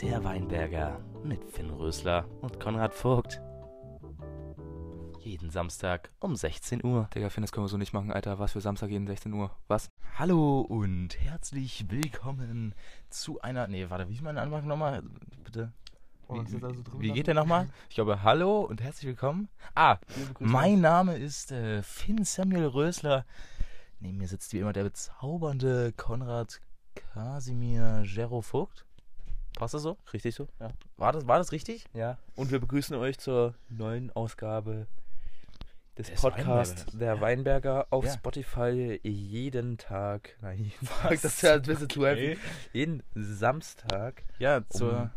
Der Weinberger mit Finn Rösler und Konrad Vogt. Jeden Samstag um 16 Uhr. Digga, Finn, das können wir so nicht machen, Alter. Was für Samstag jeden 16 Uhr? Was? Hallo und herzlich willkommen zu einer. Nee, warte, wie ist mein Anfang nochmal? Bitte. Wie, wie geht der nochmal? Ich glaube, hallo und herzlich willkommen. Ah, mein Name ist äh, Finn Samuel Rösler. Neben mir sitzt wie immer der bezaubernde Konrad Kasimir Gero Vogt. Passt das so? Richtig so? Ja. War das, war das richtig? Ja, und wir begrüßen euch zur neuen Ausgabe des Podcasts Weinbergers. der Weinberger auf Ja. Spotify jeden Tag. Nein, jeden Tag, das ist ja ein bisschen zu Okay. heavy. Jeden Samstag. Ja, zur Um-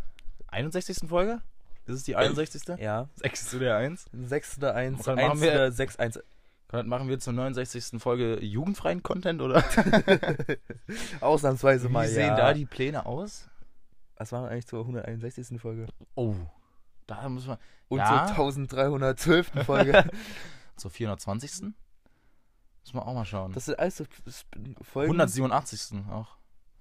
61. Folge? Ist es die 61.? Ja, 6. oder 1? 6.1. Dann machen wir- 1.6.1. Konrad, machen wir zur 69. Folge jugendfreien Content oder? Ausnahmsweise Wie mal, sehen ja. da die Pläne aus? Was war eigentlich zur 161. Folge? Oh, da müssen wir. Und Ja. zur 1312. Folge. Zur 420. Müssen wir auch mal schauen. Das sind alles so Folgen. 187. auch.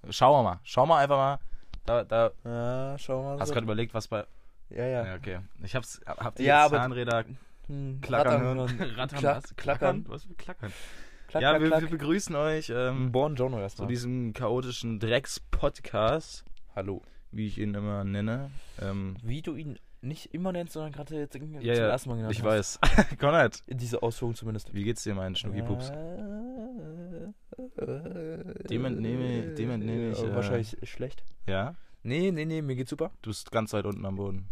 Schauen wir mal. Schauen wir einfach mal. Da, da Ja, schau mal. hast so. gerade überlegt, was bei. Ja, ja. Ja, okay. Ich hab's. Hab die Ja, aber- Zahnräder Hm, klackern hören. Rattern, Klack- was? klackern. Was für klackern? Klack, ja, klack, wir, klack. wir begrüßen euch ähm, Buongiorno zu erstmal. diesem chaotischen Drecks-Podcast, Hallo. wie ich ihn immer nenne. Ähm, Wie du ihn nicht immer nennst, sondern gerade jetzt zum ja, ersten Mal genannt ich hast. weiß. Konrad, In diese Ausführung zumindest. wie geht's dir, mein Schnucki-Pups? Dem entnehme- dem entnehme ich, äh, wahrscheinlich schlecht. Ja? Nee, nee, nee, mir geht's super. Du bist ganz weit unten am Boden.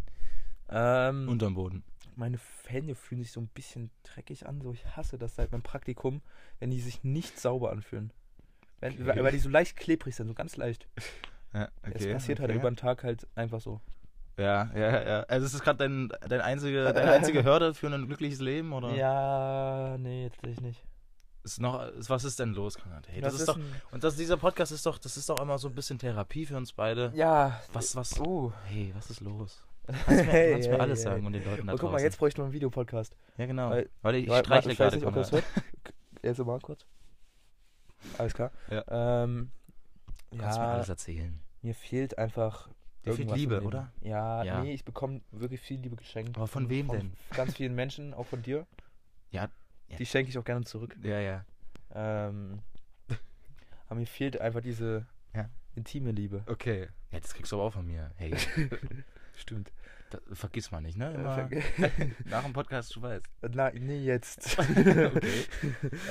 Ähm, Unterm Boden. Meine Hände fühlen sich so ein bisschen dreckig an. So, ich hasse das seit meinem Praktikum, wenn die sich nicht sauber anfühlen. Wenn, Okay. weil, die so leicht klebrig sind, so ganz leicht. Ja, Es okay, passiert halt okay. über den Tag halt einfach so. Ja, ja, ja. Also es ist gerade dein, dein einzige, deine einzige Hürde für ein glückliches Leben, oder? Ja, nee, tatsächlich nicht. Ist noch, ist, was ist denn los, Konrad? Hey, das Was ist doch, ein- und das, dieser Podcast ist doch, das ist doch immer so ein bisschen Therapie für uns beide. Ja, Was, was, Oh. hey, was ist los? Kannst mir, Hey, kannst mir hey, alles hey. sagen und den Leuten da Oh, guck mal, jetzt bräuchte man einen Videopodcast. Ja, genau. Weil- Weil ich Warte, streichle ich weiß nicht, ob das hört. Jetzt mal kurz. Alles klar. Ja. Ähm, Du kannst mir alles erzählen. mir fehlt einfach. Dir fehlt Liebe, oder? Ja, Ja. nee, ich bekomme wirklich viel Liebe geschenkt. Aber von wem denn? Ganz vielen Menschen, auch von dir. Ja, ja. Die schenke ich auch gerne zurück. Ja, ja. Ähm, aber mir fehlt einfach diese Ja. intime Liebe. Okay. Ja, das kriegst du aber auch von mir. Hey, Stimmt. Das, vergiss mal nicht, ne? Immer Äh, nach dem Podcast, du weißt. Na, nee, jetzt. Okay.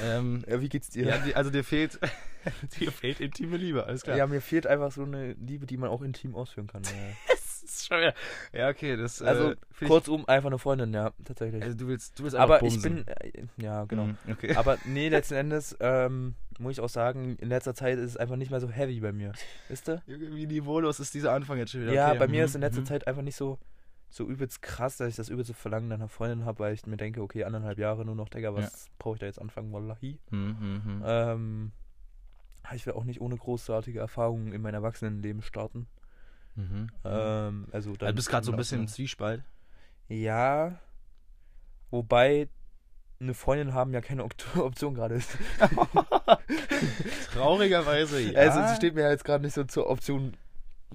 ähm, ja, wie geht's dir? ja, also dir fehlt, dir fehlt intime Liebe, alles klar. Ja, mir fehlt einfach so eine Liebe, die man auch intim ausführen kann. Ja. Das ist schon wieder, ja, okay, das, Also, äh, kurzum, einfach eine Freundin, ja, tatsächlich. ich, also du willst, du willst aber ich bin, äh, ja, genau. Mhm, okay. Aber nee, letzten Endes ähm, muss ich auch sagen, in letzter Zeit ist es einfach nicht mehr so heavy bei mir. Wisst ihr? Irgendwie niveaulos ist dieser Anfang jetzt schon wieder. Ja, okay. bei mir mhm, ist in letzter mhm. Zeit einfach nicht so, so übelst krass, dass ich das übelste Verlangen nach einer Freundin habe, weil ich mir denke, okay, anderthalb Jahre nur noch, Digga, was brauche ich da jetzt anfangen, wallahi. Mhm, mhm, mhm. Ähm, ich will auch nicht ohne großartige Erfahrungen in mein Erwachsenenleben starten. Mhm. Ähm, also Du dann bist gerade so ein bisschen im Zwiespalt. Ja, wobei eine Freundin haben ja keine Option gerade ist. Traurigerweise, ja. Also es steht mir jetzt gerade nicht so zur Option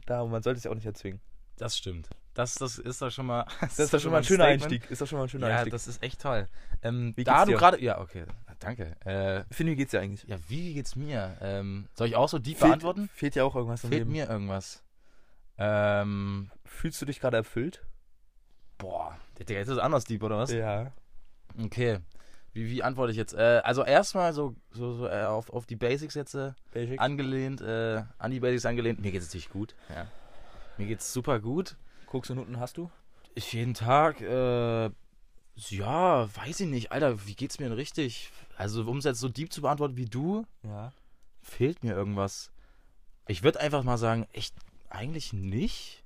da und man sollte es ja auch nicht erzwingen. Das stimmt. Das, das ist doch schon mal. Das ist doch schon mal ein schöner Einstieg. Ist doch schon mal ein schöner Ja, Einstieg. das ist echt toll. Ähm, Wie da geht's du dir? gerade. Ja, okay. Danke. Äh, Finn, wie geht's dir eigentlich? ja, wie geht's mir? Ähm, soll ich auch so deep Fehlt- beantworten? Fehlt dir auch irgendwas im Fehlt Leben? mir irgendwas. Ähm, Fühlst du dich gerade erfüllt? boah, Digga, jetzt ist es anders deep, oder was? Ja. Okay. Wie, wie antworte ich jetzt? Äh, also erstmal so, so, so äh, auf, auf die Basics jetzt äh, Basic. angelehnt, äh, an die Basics angelehnt. Mir geht's natürlich gut. Ja. Mir geht's super gut. Koks und Nutten hast du? Ich jeden Tag, äh, ja, weiß ich nicht. Alter, wie geht's mir denn richtig? Also, um es jetzt so deep zu beantworten wie du, Ja. fehlt mir irgendwas. Ich würde einfach mal sagen, echt, eigentlich nicht.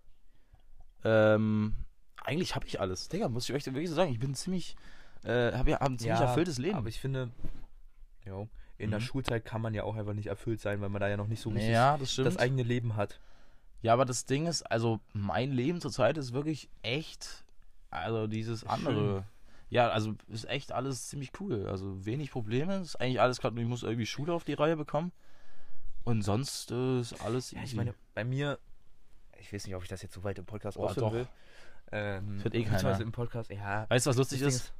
Ähm, eigentlich habe ich alles. Digga, muss ich euch wirklich so sagen. Ich bin ziemlich, äh, habe ja hab ein ziemlich erfülltes Leben. Aber ich finde, jo, in der Mhm. Schulzeit kann man ja auch einfach nicht erfüllt sein, weil man da ja noch nicht so richtig ja, das das eigene Leben hat. Ja, aber das Ding ist, also mein Leben zurzeit ist wirklich echt, also dieses Schön. andere. Ja, also ist echt alles ziemlich cool. Also wenig Probleme. Ist eigentlich alles gerade, ich muss irgendwie Schule auf die Reihe bekommen. Und sonst äh, ist alles Ja, ich meine, bei mir, ich weiß nicht, ob ich das jetzt so weit im Podcast Oh, ausführen doch. will. Ähm, Hört eh keiner. im Podcast, ja. Weißt du, was lustig das ist?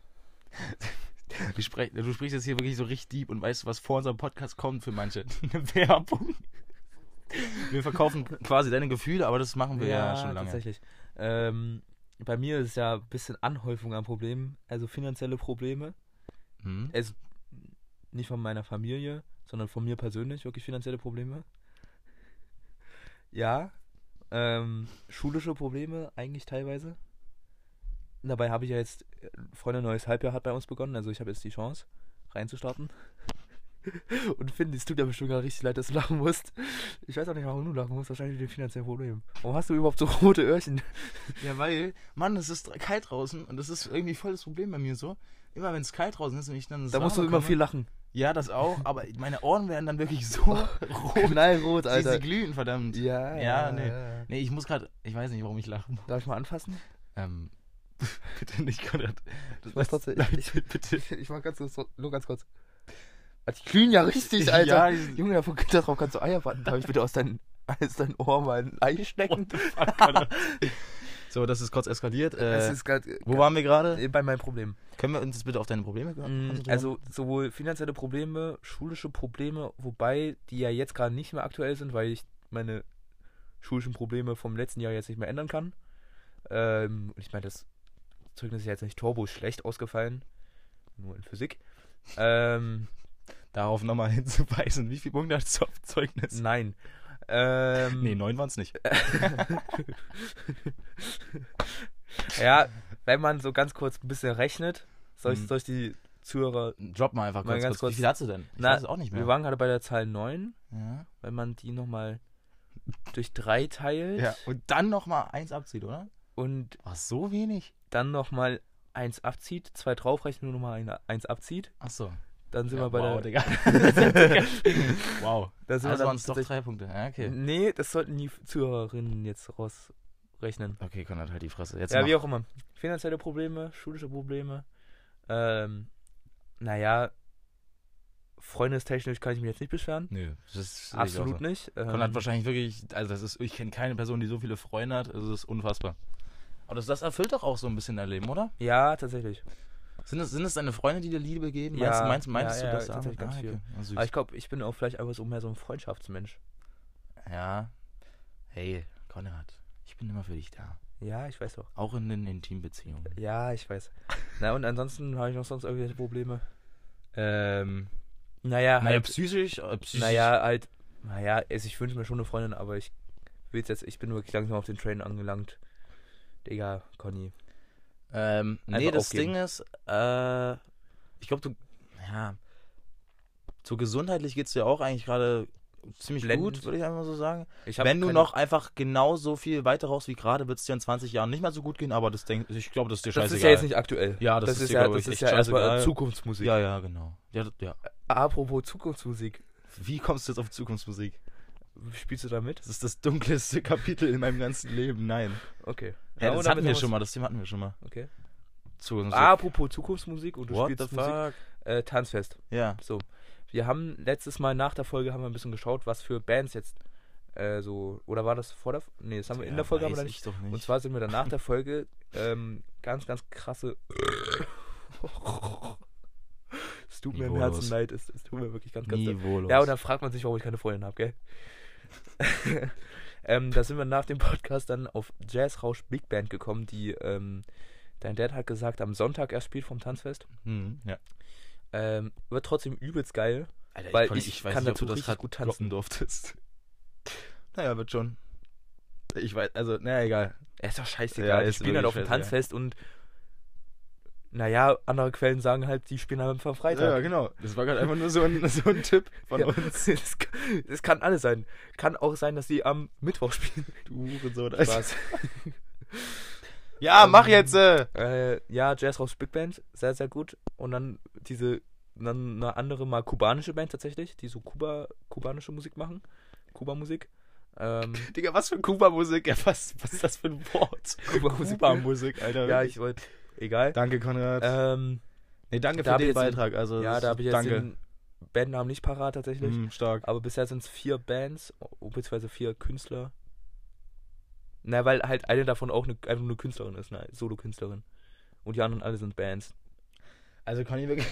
Du, sprech, du sprichst jetzt hier wirklich so richtig deep und weißt du, was vor unserem Podcast kommt für manche? Eine Werbung. Wir verkaufen quasi deine Gefühle, aber das machen wir ja, schon lange. tatsächlich. Ähm, bei mir ist es ja ein bisschen Anhäufung an Problemen, also finanzielle Probleme. Hm? Also nicht von meiner Familie, sondern von mir persönlich wirklich finanzielle Probleme. Ja. Ähm, schulische Probleme eigentlich teilweise. Dabei habe ich ja jetzt, äh, Freunde, neues Halbjahr hat bei uns begonnen, also ich habe jetzt die Chance, reinzustarten. Und Finn, es tut ja bestimmt gar richtig leid, dass du lachen musst. Ich weiß auch nicht, warum du lachen musst, wahrscheinlich wegen den finanziellen Problemen. Warum hast du überhaupt so rote Öhrchen? Ja, weil, Mann, es ist kalt draußen und das ist irgendwie voll das Problem bei mir so. Immer wenn es kalt draußen ist und ich dann Da musst du immer komme- viel lachen. Ja, das auch, aber meine Ohren werden dann wirklich so rot. Knallrot, Sie, Alter. sie glühen, verdammt. Ja, Ja, nee. ja. Nee, ich muss gerade, ich weiß nicht, warum ich lache. Darf ich mal anfassen? Ähm, bitte nicht, Konrad. Das mach trotzdem- Nein, ich- bitte. Ich mach ganz kurz, nur ganz kurz. Ah, Die glühen ja richtig, Ja, Alter. die sind- Junge, davon darauf kannst du Eier warten. Darf ich bitte aus deinem aus dein Ohr mal ein Ei stecken? So, das ist kurz eskaliert. Es Äh, ist gerade wo waren wir gerade? bei meinem Problem. Können wir uns bitte auf deine Probleme Mm, konzentrieren? Also sowohl finanzielle Probleme, schulische Probleme, wobei die ja jetzt gerade nicht mehr aktuell sind, weil ich meine schulischen Probleme vom letzten Jahr jetzt nicht mehr ändern kann. Ähm, und ich meine, das Zeugnis ist ja jetzt nicht turbo schlecht ausgefallen, nur in Physik. Ähm, Darauf nochmal hinzuweisen, wie viele Punkte hast du auf Zeugnis? nein. Ähm, Nee, neun waren es nicht. Ja, wenn man so ganz kurz ein bisschen rechnet, soll ich, Mhm. soll ich die Zuhörer. Drop mal einfach Mal kurz. ganz kurz. kurz. Wie viel hast du denn? Ich Na, weiß es auch nicht mehr. Wir waren gerade bei der Zahl 9. ja. Wenn man die nochmal durch 3 teilt ja. Und dann nochmal eins abzieht, oder? und War so wenig? dann nochmal 1 abzieht, 2 draufrechnet und nochmal 1 abzieht, Achso. Dann sind Ja, wir bei wow, der. Digga. wow. Da sind Also wir waren es doch drei Punkte. Ja, okay. Nee, das sollten die Zuhörerinnen jetzt rausrechnen. Okay, Konrad, halt die Fresse. Jetzt Ja, mach. wie auch immer. Finanzielle Probleme, schulische Probleme. Ähm, naja, freundestechnisch kann ich mich jetzt nicht beschweren. Nö, das ist Absolut nicht. Ähm, Konrad wahrscheinlich wirklich, also das ist, ich kenne keine Person, die so viele Freunde hat, also das ist unfassbar. Aber das, das erfüllt doch auch so ein bisschen dein Leben, oder? Ja, tatsächlich. Sind es, sind es deine Freunde, die dir Liebe geben? Ja, meinst, meinst, meinst ja, du ja, das? tatsächlich ganz viel. Ah. Aber ich glaube, ich bin auch vielleicht einfach so mehr so ein Freundschaftsmensch. ja. Hey, Konrad, ich bin immer für dich da. Ja, ich weiß doch. Auch in den Intimbeziehungen. Ja, ich weiß. Na, und ansonsten habe ich noch sonst irgendwelche Probleme. Ähm, Naja, naja, halt, psychisch, äh, psychisch. naja, halt, naja, ich wünsche mir schon eine Freundin, aber ich will jetzt, ich bin wirklich langsam auf den Train angelangt. Digga, Conny. Ähm, nee, das aufgeben. Ding ist, äh, ich glaube, du, ja, so gesundheitlich geht es dir auch eigentlich gerade ziemlich Blendend. gut, würde ich einfach so sagen. Wenn du noch einfach genauso viel weiter raus wie gerade, wird es dir in 20 Jahren nicht mehr so gut gehen, aber das denk, ich glaube, das ist dir Das scheißegal. ist ja jetzt nicht aktuell. Ja, das ist ist dir, ja, das ist echt ja erstmal. Zukunftsmusik. Ja, ja, genau. Ja, das- ja. Apropos Zukunftsmusik. Wie kommst du jetzt auf Zukunftsmusik? Spielst du da mit? Das ist das dunkelste Kapitel in meinem ganzen Leben. Nein. Okay. Ja, und das hatten wir schon mal, das Thema hatten wir schon mal. Okay. Zukunftsmusik. Apropos Zukunftsmusik und du What spielst Musik. Äh, Tanzfest. Ja. So. Wir haben letztes Mal nach der Folge haben wir ein bisschen geschaut, was für Bands jetzt äh, so. Oder war das vor der Nee, das haben wir in Ja, der Folge weiß aber ich nicht. doch nicht. Und zwar sind wir dann nach der Folge ähm, ganz, ganz krasse. es tut mir im. Herzen leid, es, es tut mir wirklich ganz, ganz leid. Ja, und dann fragt man sich, warum ich keine Freundin habe, gell? ähm, da sind wir nach dem Podcast dann auf Jazzrausch Big Band gekommen, die ähm, dein Dad hat gesagt, am Sonntag erst spielt vom Tanzfest. Hm, ja. Ähm, wird trotzdem übelst geil. Alter, Weil konnt- ich weiß kann nicht, ob dazu du das richtig gut tanzen. durftest. Naja, wird schon. Ich weiß, also, naja, egal. Ja, ist doch scheißegal. Ja, ist spielen halt auf dem. Tanzfest und naja, andere Quellen sagen halt, die spielen halt am Freitag. genau. Das war gerade einfach nur so ein, so ein Tipp von Ja. uns. Das, kann, das kann alles sein. Kann auch sein, dass die am Mittwoch spielen. Du Hurensohn. Spaß. Ja, mach jetzt! Äh. Äh, ja, Jazz Rocks Big Band, sehr, sehr gut. Und dann diese, dann eine andere mal kubanische Band tatsächlich, die so Kuba, kubanische Musik machen. Kuba-Musik. Ähm, Digga, was für Kuba-Musik? Ja, was, was ist das für ein Wort? Kuba-Musik. Kuba-Musik, Alter. Ja, ich wollte. Egal. Danke, Konrad. Ähm, nee, danke da für den jetzt den- Beitrag. Also, ja, da habe ich jetzt danke. den Bandnamen nicht parat tatsächlich. Hm, stark. Aber bisher sind es vier Bands, beziehungsweise vier Künstler. Na, weil halt eine davon auch eine, einfach eine Künstlerin ist, eine Solo-Künstlerin. Und die anderen alle sind Bands. Also kann ich wirklich.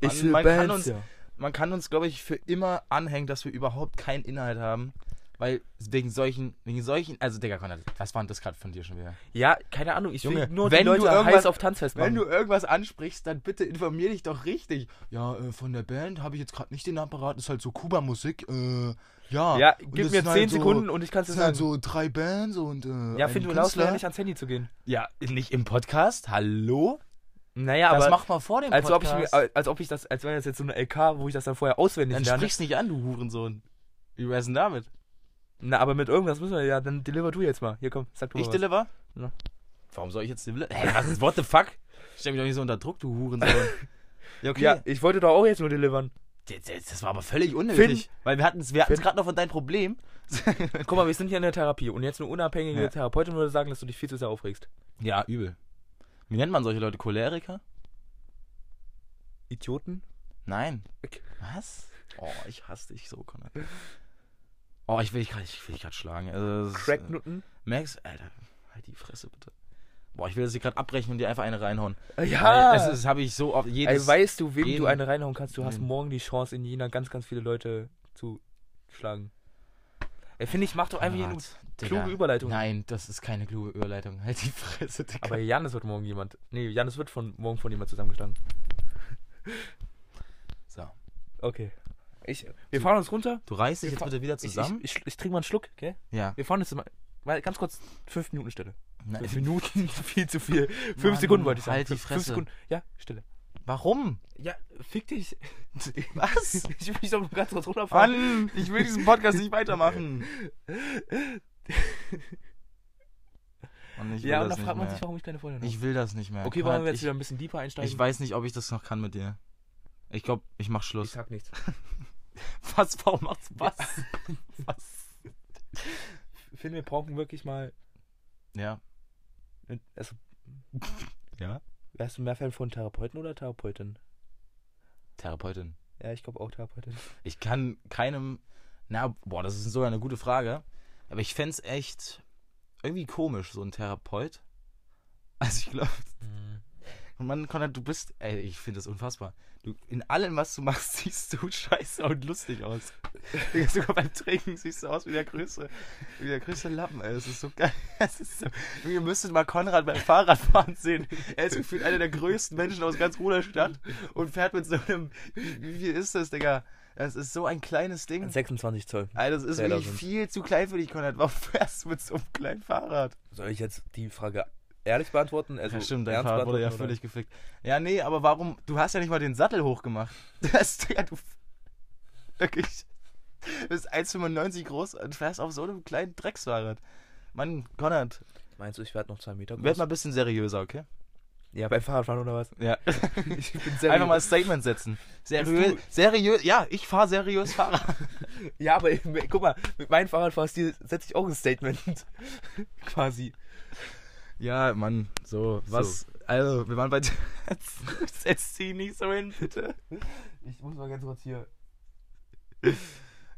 Ich man, man Bands, kann uns, ja. man kann uns, glaube ich, für immer anhängen, dass wir überhaupt keinen Inhalt haben. Weil wegen solchen, wegen solchen, also Digga, Konrad, was war denn das gerade von dir schon wieder? Ja, keine Ahnung, ich Junge, will nur wenn die Leute du irgendwas- heiß auf Tanzfest machen. Wenn du irgendwas ansprichst, dann bitte informier dich doch richtig. Ja, äh, von der Band habe ich jetzt gerade nicht den Apparat, ist halt so Kuba-Musik. Äh, ja, ja, gib das mir sind 10 halt so- Sekunden und ich kann es sind sagen. halt so drei Bands und. Äh, ja, Finn, du ja nicht ans Handy zu gehen. Ja, nicht im Podcast? Hallo? Naja, das aber macht man vor dem als ob, ich Podcast. mir, als ob ich das, als wäre das jetzt so eine LK, wo ich das dann vorher auswendig Dann lerne. sprich's nicht an, du Hurensohn. Wie wär's denn damit? Na, aber mit irgendwas müssen wir ja, dann deliver du jetzt mal. Hier komm, sag du mal Ich was. deliver? Ja. Warum soll ich jetzt deliver? Hä, was ist, what the fuck? Stell mich doch nicht so unter Druck, du Hurensohn. ja, okay. Ja, ich wollte doch auch jetzt nur delivern. Das, das, das war aber völlig unnötig. weil wir hatten es wir Finn. gerade noch von deinem Problem. Guck mal, wir sind hier in der Therapie und jetzt eine unabhängige Ja. Therapeutin würde sagen, dass du dich viel zu sehr aufregst. ja, übel. Wie nennt man solche Leute? Choleriker? Idioten? Nein. Okay. Was? Oh, ich hasse dich so, Conor. Oh, ich will dich gerade ich will dich grad schlagen. Also, ist, äh, Cracknutten? Max, Alter, halt die Fresse bitte. Boah, ich will das hier gerade abbrechen und dir einfach eine reinhauen. Ja! Weil Das, das habe ich so oft. Ey, Jedes, weißt du, wem jeden- du eine reinhauen kannst? Du hast morgen die Chance, in Jena ganz, ganz viele Leute zu schlagen. Ey, finde ich, mach doch einfach hier eine kluge Überleitung. Nein, das ist keine kluge Überleitung. Halt die Fresse, Digga. Aber Janis wird morgen jemand. Nee, Janis wird von morgen von jemand zusammengeschlagen. so. Okay. Ich, wir fahren uns runter. Du reißt dich Wir jetzt bitte wieder Ich, zusammen. ich, ich, ich trinke mal einen Schluck, gell? ja. Wir fahren jetzt mal. Mal ganz kurz fünf Minuten Stille. Nein, Fünf Minuten, viel zu viel. Fünf Mann, Sekunden wollte ich sagen. halt die Fünf- Fresse. Fünf Sekunden. Ja, Stille. Warum? Ja, fick dich. Was? Ich will dich doch nur ganz kurz runterfahren. Mann, ich will diesen Podcast nicht weitermachen. Und ich will ja, und nicht fragt man sich, warum ich keine Freundin habe. Ich will das nicht mehr. Okay, wollen wir jetzt ich, wieder ein bisschen deeper einsteigen? ich weiß nicht, ob ich das noch kann mit dir. Ich glaube, ich mach Ich Schluss. sag nichts. Was? Warum machst du was? was? Ich finde, wir brauchen wirklich mal. Ja. Also, Ja? wärst du mehr Fan von Therapeuten oder Therapeutin? Therapeutin. Ja, ich glaube auch Therapeutin. Ich kann keinem. Na, boah, das ist sogar eine gute Frage. Aber ich fänd's echt irgendwie komisch, so ein Therapeut. Also ich glaube, Mann, Konrad, du bist. Ey, ich finde das unfassbar. Du, in allem, was du machst, siehst du scheiße und lustig aus. Sogar beim Trinken siehst du aus wie der größte, wie der größte Lappen, ey. Das ist so geil. Das ist so, ihr müsstet mal Konrad beim Fahrradfahren sehen. Er ist gefühlt einer der größten Menschen aus ganz Ruderstadt und fährt mit so einem. Wie, wie viel ist das, Digga? Das ist so ein kleines Ding. 26 Zoll. Alter, das ist Zähler wirklich sind. viel zu klein für dich, Konrad. Warum fährst du mit so einem kleinen Fahrrad? Soll ich jetzt die Frage ehrlich beantworten? Also ja, stimmt, dein Fahrrad wurde ja beantworten, völlig gefickt. Ja, nee, aber warum? Du hast ja nicht mal den Sattel hochgemacht. Das ist ja, du. Wirklich. Du bist 1,95 groß und fährst auf so einem kleinen Drecksfahrrad. Mann, Konrad, oder? Meinst du, ich werde noch zwei Meter groß? werd mal ein bisschen seriöser, okay? Ja, beim Fahrradfahren oder was? Ja. Ich bin seriös. Einfach mal ein Statement setzen. Seriös, du- seriös, ja, ich fahre seriös Fahrrad. Ja, aber guck mal, mit meinem Fahrradfahrstil setze ich auch ein Statement. Quasi. Ja, Mann, so, was? Also, wir waren bei. Setz sie nicht so hin, bitte. Ich muss mal ganz kurz hier.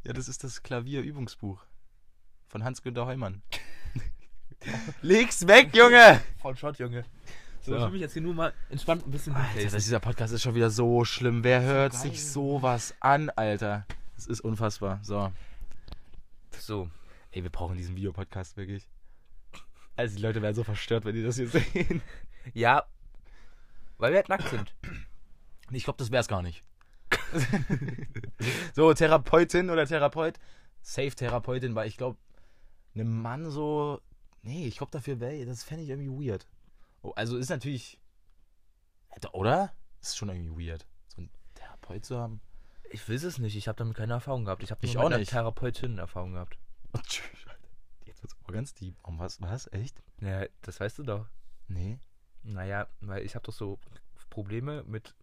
Ja, das ist das Klavierübungsbuch von Hans-Günter Heumann. Leg's weg, Junge! Von Schott, Junge. So, So. ich will mich jetzt hier nur mal entspannt ein bisschen Alter, das, dieser Podcast ist schon wieder so schlimm. Wer hört geil. sich sowas an, Alter? Das ist unfassbar. So. So. Ey, wir brauchen diesen Videopodcast wirklich. Also, die Leute werden so verstört, wenn die das hier sehen. Ja, weil wir halt nackt sind. Ich glaube, das wär's gar nicht. so, Therapeutin oder Therapeut? Safe Therapeutin, weil ich glaube, einem Mann so. Nee, ich glaube, dafür wäre. Das fände ich irgendwie weird. Oh, also ist natürlich. Oder? Ist schon irgendwie weird. So einen Therapeut zu haben. Ich weiß es nicht, ich habe damit keine Erfahrung gehabt. Ich habe Ich nur auch nicht. Therapeutin Erfahrung gehabt. Oh. Jetzt aber ganz deep. Um was? Was? Echt? Ja, das weißt du doch. Nee. Naja, weil ich habe doch so Probleme mit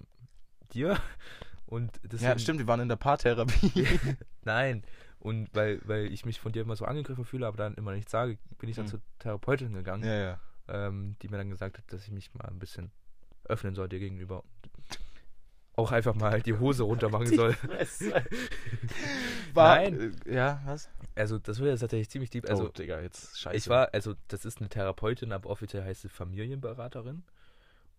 dir und deswegen, Ja, stimmt, wir waren in der Paartherapie. Nein, und weil, weil ich mich von dir immer so angegriffen fühle, aber dann immer nichts sage, bin ich dann Hm. zur Therapeutin gegangen, ja, ja. ähm, die mir dann gesagt hat, dass ich mich mal ein bisschen öffnen soll dir gegenüber. Auch einfach mal halt die Hose runter machen soll. War, Nein. Äh, ja, was? Also, das wird jetzt tatsächlich ziemlich deep. Also, oh, Digga, jetzt scheiße. Ich war, also, das ist eine Therapeutin, aber offiziell heißt sie Familienberaterin.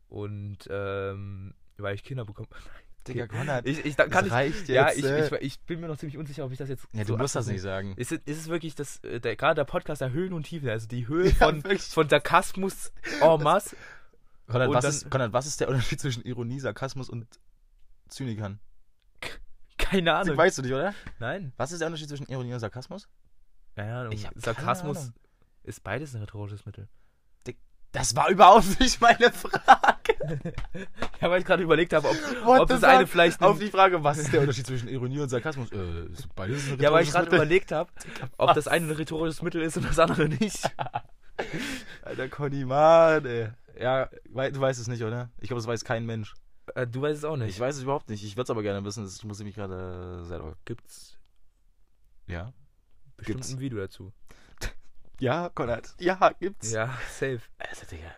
Und, ähm, weil ich Kinder bekomme. Digga, Konrad, ich, ich, kann ich, jetzt, Ja, ich, äh. ich, ich, bin mir noch ziemlich unsicher, ob ich das jetzt. Ja, du musst das nicht sagen. Ist, ist es wirklich das, äh, der, gerade der Podcast der Höhen und Tiefen, also die Höhe von, ja, von Sarkasmus en masse. Konrad was, dann, ist, Konrad, was ist der Unterschied zwischen Ironie, Sarkasmus und Zynikern? Keine Ahnung. Weißt du nicht, oder? Nein. Was ist der Unterschied zwischen Ironie und Sarkasmus? Keine Ahnung. Sarkasmus ist beides ein rhetorisches Mittel. Das war überhaupt nicht meine Frage. ja, weil ich gerade überlegt habe, ob, ob das eine vielleicht. Auf die Frage, was ist der Unterschied zwischen Ironie und Sarkasmus? Äh, ist beides ein Ja, weil ich gerade überlegt habe, ob das eine ein rhetorisches Mittel ist und das andere nicht. Alter Conny, Mann, ey. Ja, du weißt es nicht, oder? Ich glaube, das weiß kein Mensch. Äh, du weißt es auch nicht. Ich weiß es überhaupt nicht. Ich würde es aber gerne wissen. Das muss ich mich gerade selber. Gibt's. Ja. Bestimmt gibt's. ein Video dazu. Ja, Konrad. Ja, gibt's. Ja, safe. Also, Digga.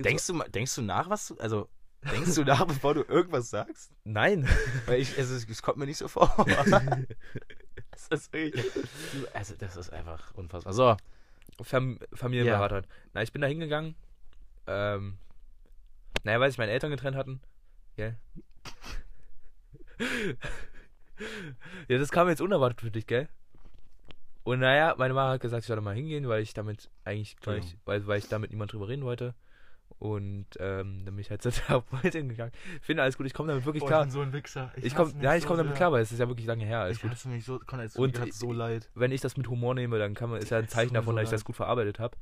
Denkst du, denkst du nach, was du. Also, denkst du nach, bevor du irgendwas sagst? Nein. Weil ich, also, es kommt mir nicht so vor. das ist wirklich, also, das ist einfach unfassbar. So. Fam Familienberater. Ja. Na, ich bin da hingegangen. Ähm, naja, weil sich meine Eltern getrennt hatten. Ja. ja, das kam jetzt unerwartet für dich, gell? Und naja, meine Mama hat gesagt, ich soll da mal hingehen, weil ich damit eigentlich gleich, genau. weil, weil ich damit niemand drüber reden wollte. Und ähm, dann bin ich halt zur Therapeutin gegangen. Ich finde alles gut, ich komme damit wirklich Boah, klar. Ich bin so ein Wichser. Ich, ich komme ja, ich so komme damit klar, weil es ist ja wirklich lange her. Alles ich gut. mich so, Conrad, und mir so leid. Wenn ich das mit Humor nehme, dann kann man, ist ja ein Zeichen davon, so dass ich das gut verarbeitet habe.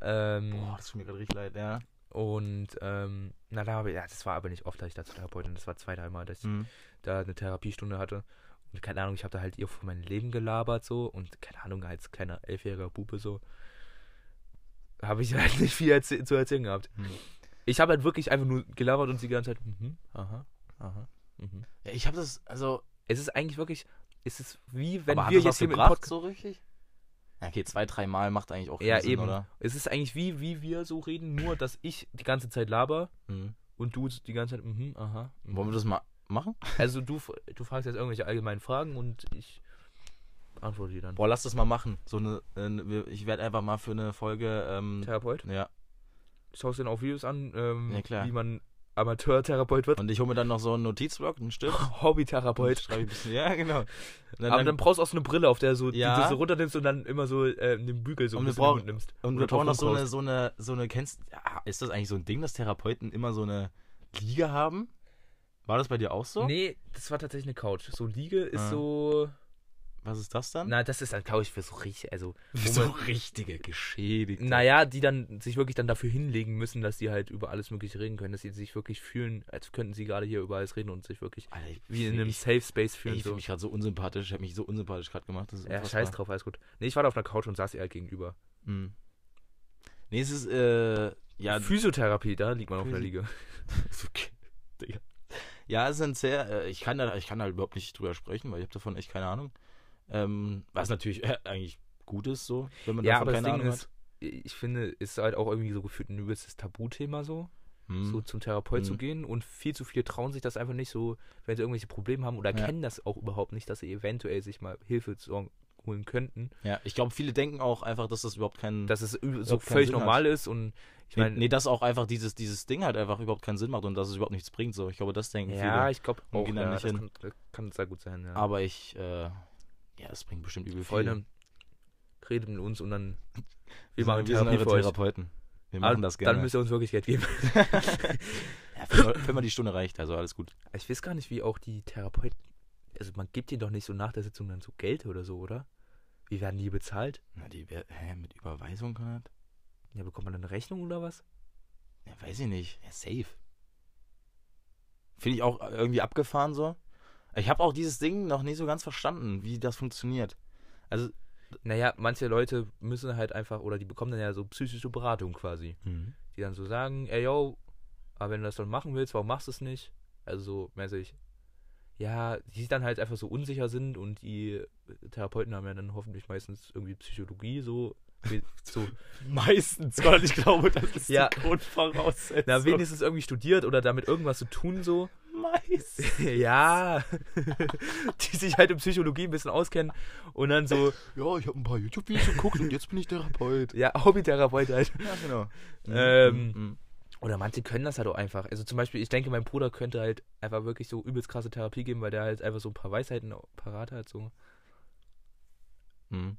Ähm, Boah, das tut mir gerade richtig leid, ja. Und ähm, na, da habe ich, ja, das war aber nicht oft, dass ich da zur Therapeutin, das war zwei, dreimal, dass ich mhm. da eine Therapiestunde hatte. Und keine Ahnung, ich habe da halt ihr von meinem Leben gelabert so und keine Ahnung, als kleiner elfjähriger Bube so, habe ich halt nicht viel erzäh zu erzählen gehabt. Hm. Ich habe halt wirklich einfach nur gelabert und sie die ganze Zeit, mhm, aha, aha, mhm. Ja, ich habe das, also. Es ist eigentlich wirklich, es ist wie wenn wir jetzt hier mit dem Podcast so richtig? Okay, zwei, dreimal macht eigentlich auch ja, Sinn, eben. oder? Es ist eigentlich wie, wie wir so reden, nur dass ich die ganze Zeit laber mhm. und du die ganze Zeit, mhm, aha. Mhm. Wollen wir das mal machen? Also du, du fragst jetzt irgendwelche allgemeinen Fragen und ich antworte die dann. Boah, lass das mal machen. So eine, äh, ich werde einfach mal für eine Folge ähm, Therapeut. Ja. Schaust dir dann auch Videos an, ähm, ja, klar. wie man Amateurtherapeut wird. Und ich hole mir dann noch so einen Notizblock, einen Stift. Hobbytherapeut. Schreibe ich ein bisschen, ja, genau. Dann, Aber dann, dann, brauchst du auch so eine Brille, auf der so, ja. die du so runternimmst und dann immer so äh, den Bügel so und ein bisschen nimmst. Und wir brauchen noch so eine, so eine, so eine, kennst, ja, ist das eigentlich so ein Ding, dass Therapeuten immer so eine Liege haben? War das bei dir auch so? Nee, das war tatsächlich eine Couch. So Liege ist ah. so. Was ist das dann? Na, das ist ein Couch für so richtig, also so richtige Geschädigte. Naja, die dann sich wirklich dann dafür hinlegen müssen, dass sie halt über alles Mögliche reden können, dass sie sich wirklich fühlen, als könnten sie gerade hier über alles reden und sich wirklich Alter, wie in einem ich, Safe Space fühlen. Ey, ich fühle mich gerade so unsympathisch, ich habe mich so unsympathisch gerade gemacht. ja, scheiß drauf, alles gut. Nee, ich war da auf einer Couch und saß ihr halt gegenüber. Hm. Nee, es ist, äh, ja. Physiotherapie, da liegt man Physi auf der Liege. okay, Digga. Ja, es sind sehr, äh, ich kann da, ich kann da überhaupt nicht drüber sprechen, weil ich habe davon echt keine Ahnung. Ähm, was natürlich äh, eigentlich gut ist, so, wenn man ja, davon keine Ahnung ist, hat. Ich finde, ist halt auch irgendwie so gefühlt ein übelstes Tabuthema so. Hm. So zum Therapeut hm. zu gehen und viel zu viele trauen sich das einfach nicht so, wenn sie irgendwelche Probleme haben oder ja. kennen das auch überhaupt nicht, dass sie eventuell sich mal Hilfe holen könnten. Ja, ich glaube, viele denken auch einfach, dass das überhaupt kein. Dass es so völlig normal hat. ist und ich meine, nee, dass auch einfach dieses, dieses Ding halt einfach überhaupt keinen Sinn macht und dass es überhaupt nichts bringt. So, ich glaube, das denken ja, viele. Ja, ich glaube auch. Ja, das hin. Kann, kann, sehr gut sein. Ja. Aber ich, äh, ja, das bringt bestimmt übel Freunde, viel. redet mit uns und dann wir machen Therapie für Therapeuten. Wir machen Aber das gerne. Dann müsst ihr uns wirklich Geld geben. ja, wenn man die Stunde reicht, also alles gut. Ich weiß gar nicht, wie auch die Therapeuten. Also man gibt ihnen doch nicht so nach der Sitzung dann so Geld oder so, oder? Wie werden die bezahlt? Na, die hä, mit Überweisung, Konrad? Ja, bekommt man dann eine Rechnung oder was? Ja, weiß ich nicht. Ja, safe. Finde ich auch irgendwie abgefahren so. Ich habe auch dieses Ding noch nicht so ganz verstanden, wie das funktioniert. Also. Naja, manche Leute müssen halt einfach, oder die bekommen dann ja so psychische Beratung quasi. Mhm. Die dann so sagen, ey yo, aber wenn du das dann machen willst, warum machst du es nicht? Also so mäßig, ja, die dann halt einfach so unsicher sind und die Therapeuten haben ja dann hoffentlich meistens irgendwie Psychologie so so meistens, weil ich glaube, das ist ja. die Grundvoraussetzung. Na, wenigstens irgendwie studiert oder damit irgendwas zu tun so. Mais. ja. die sich halt in Psychologie ein bisschen auskennen und dann so. Ja, ich habe ein paar YouTube-Videos geguckt und jetzt bin ich Therapeut. Ja, Hobbytherapeut halt. Ja, genau. Ähm, mhm. Oder manche können das halt auch einfach. Also zum Beispiel, ich denke, mein Bruder könnte halt einfach wirklich so übelst krasse Therapie geben, weil der halt einfach so ein paar Weisheiten parat hat. So. Mhm.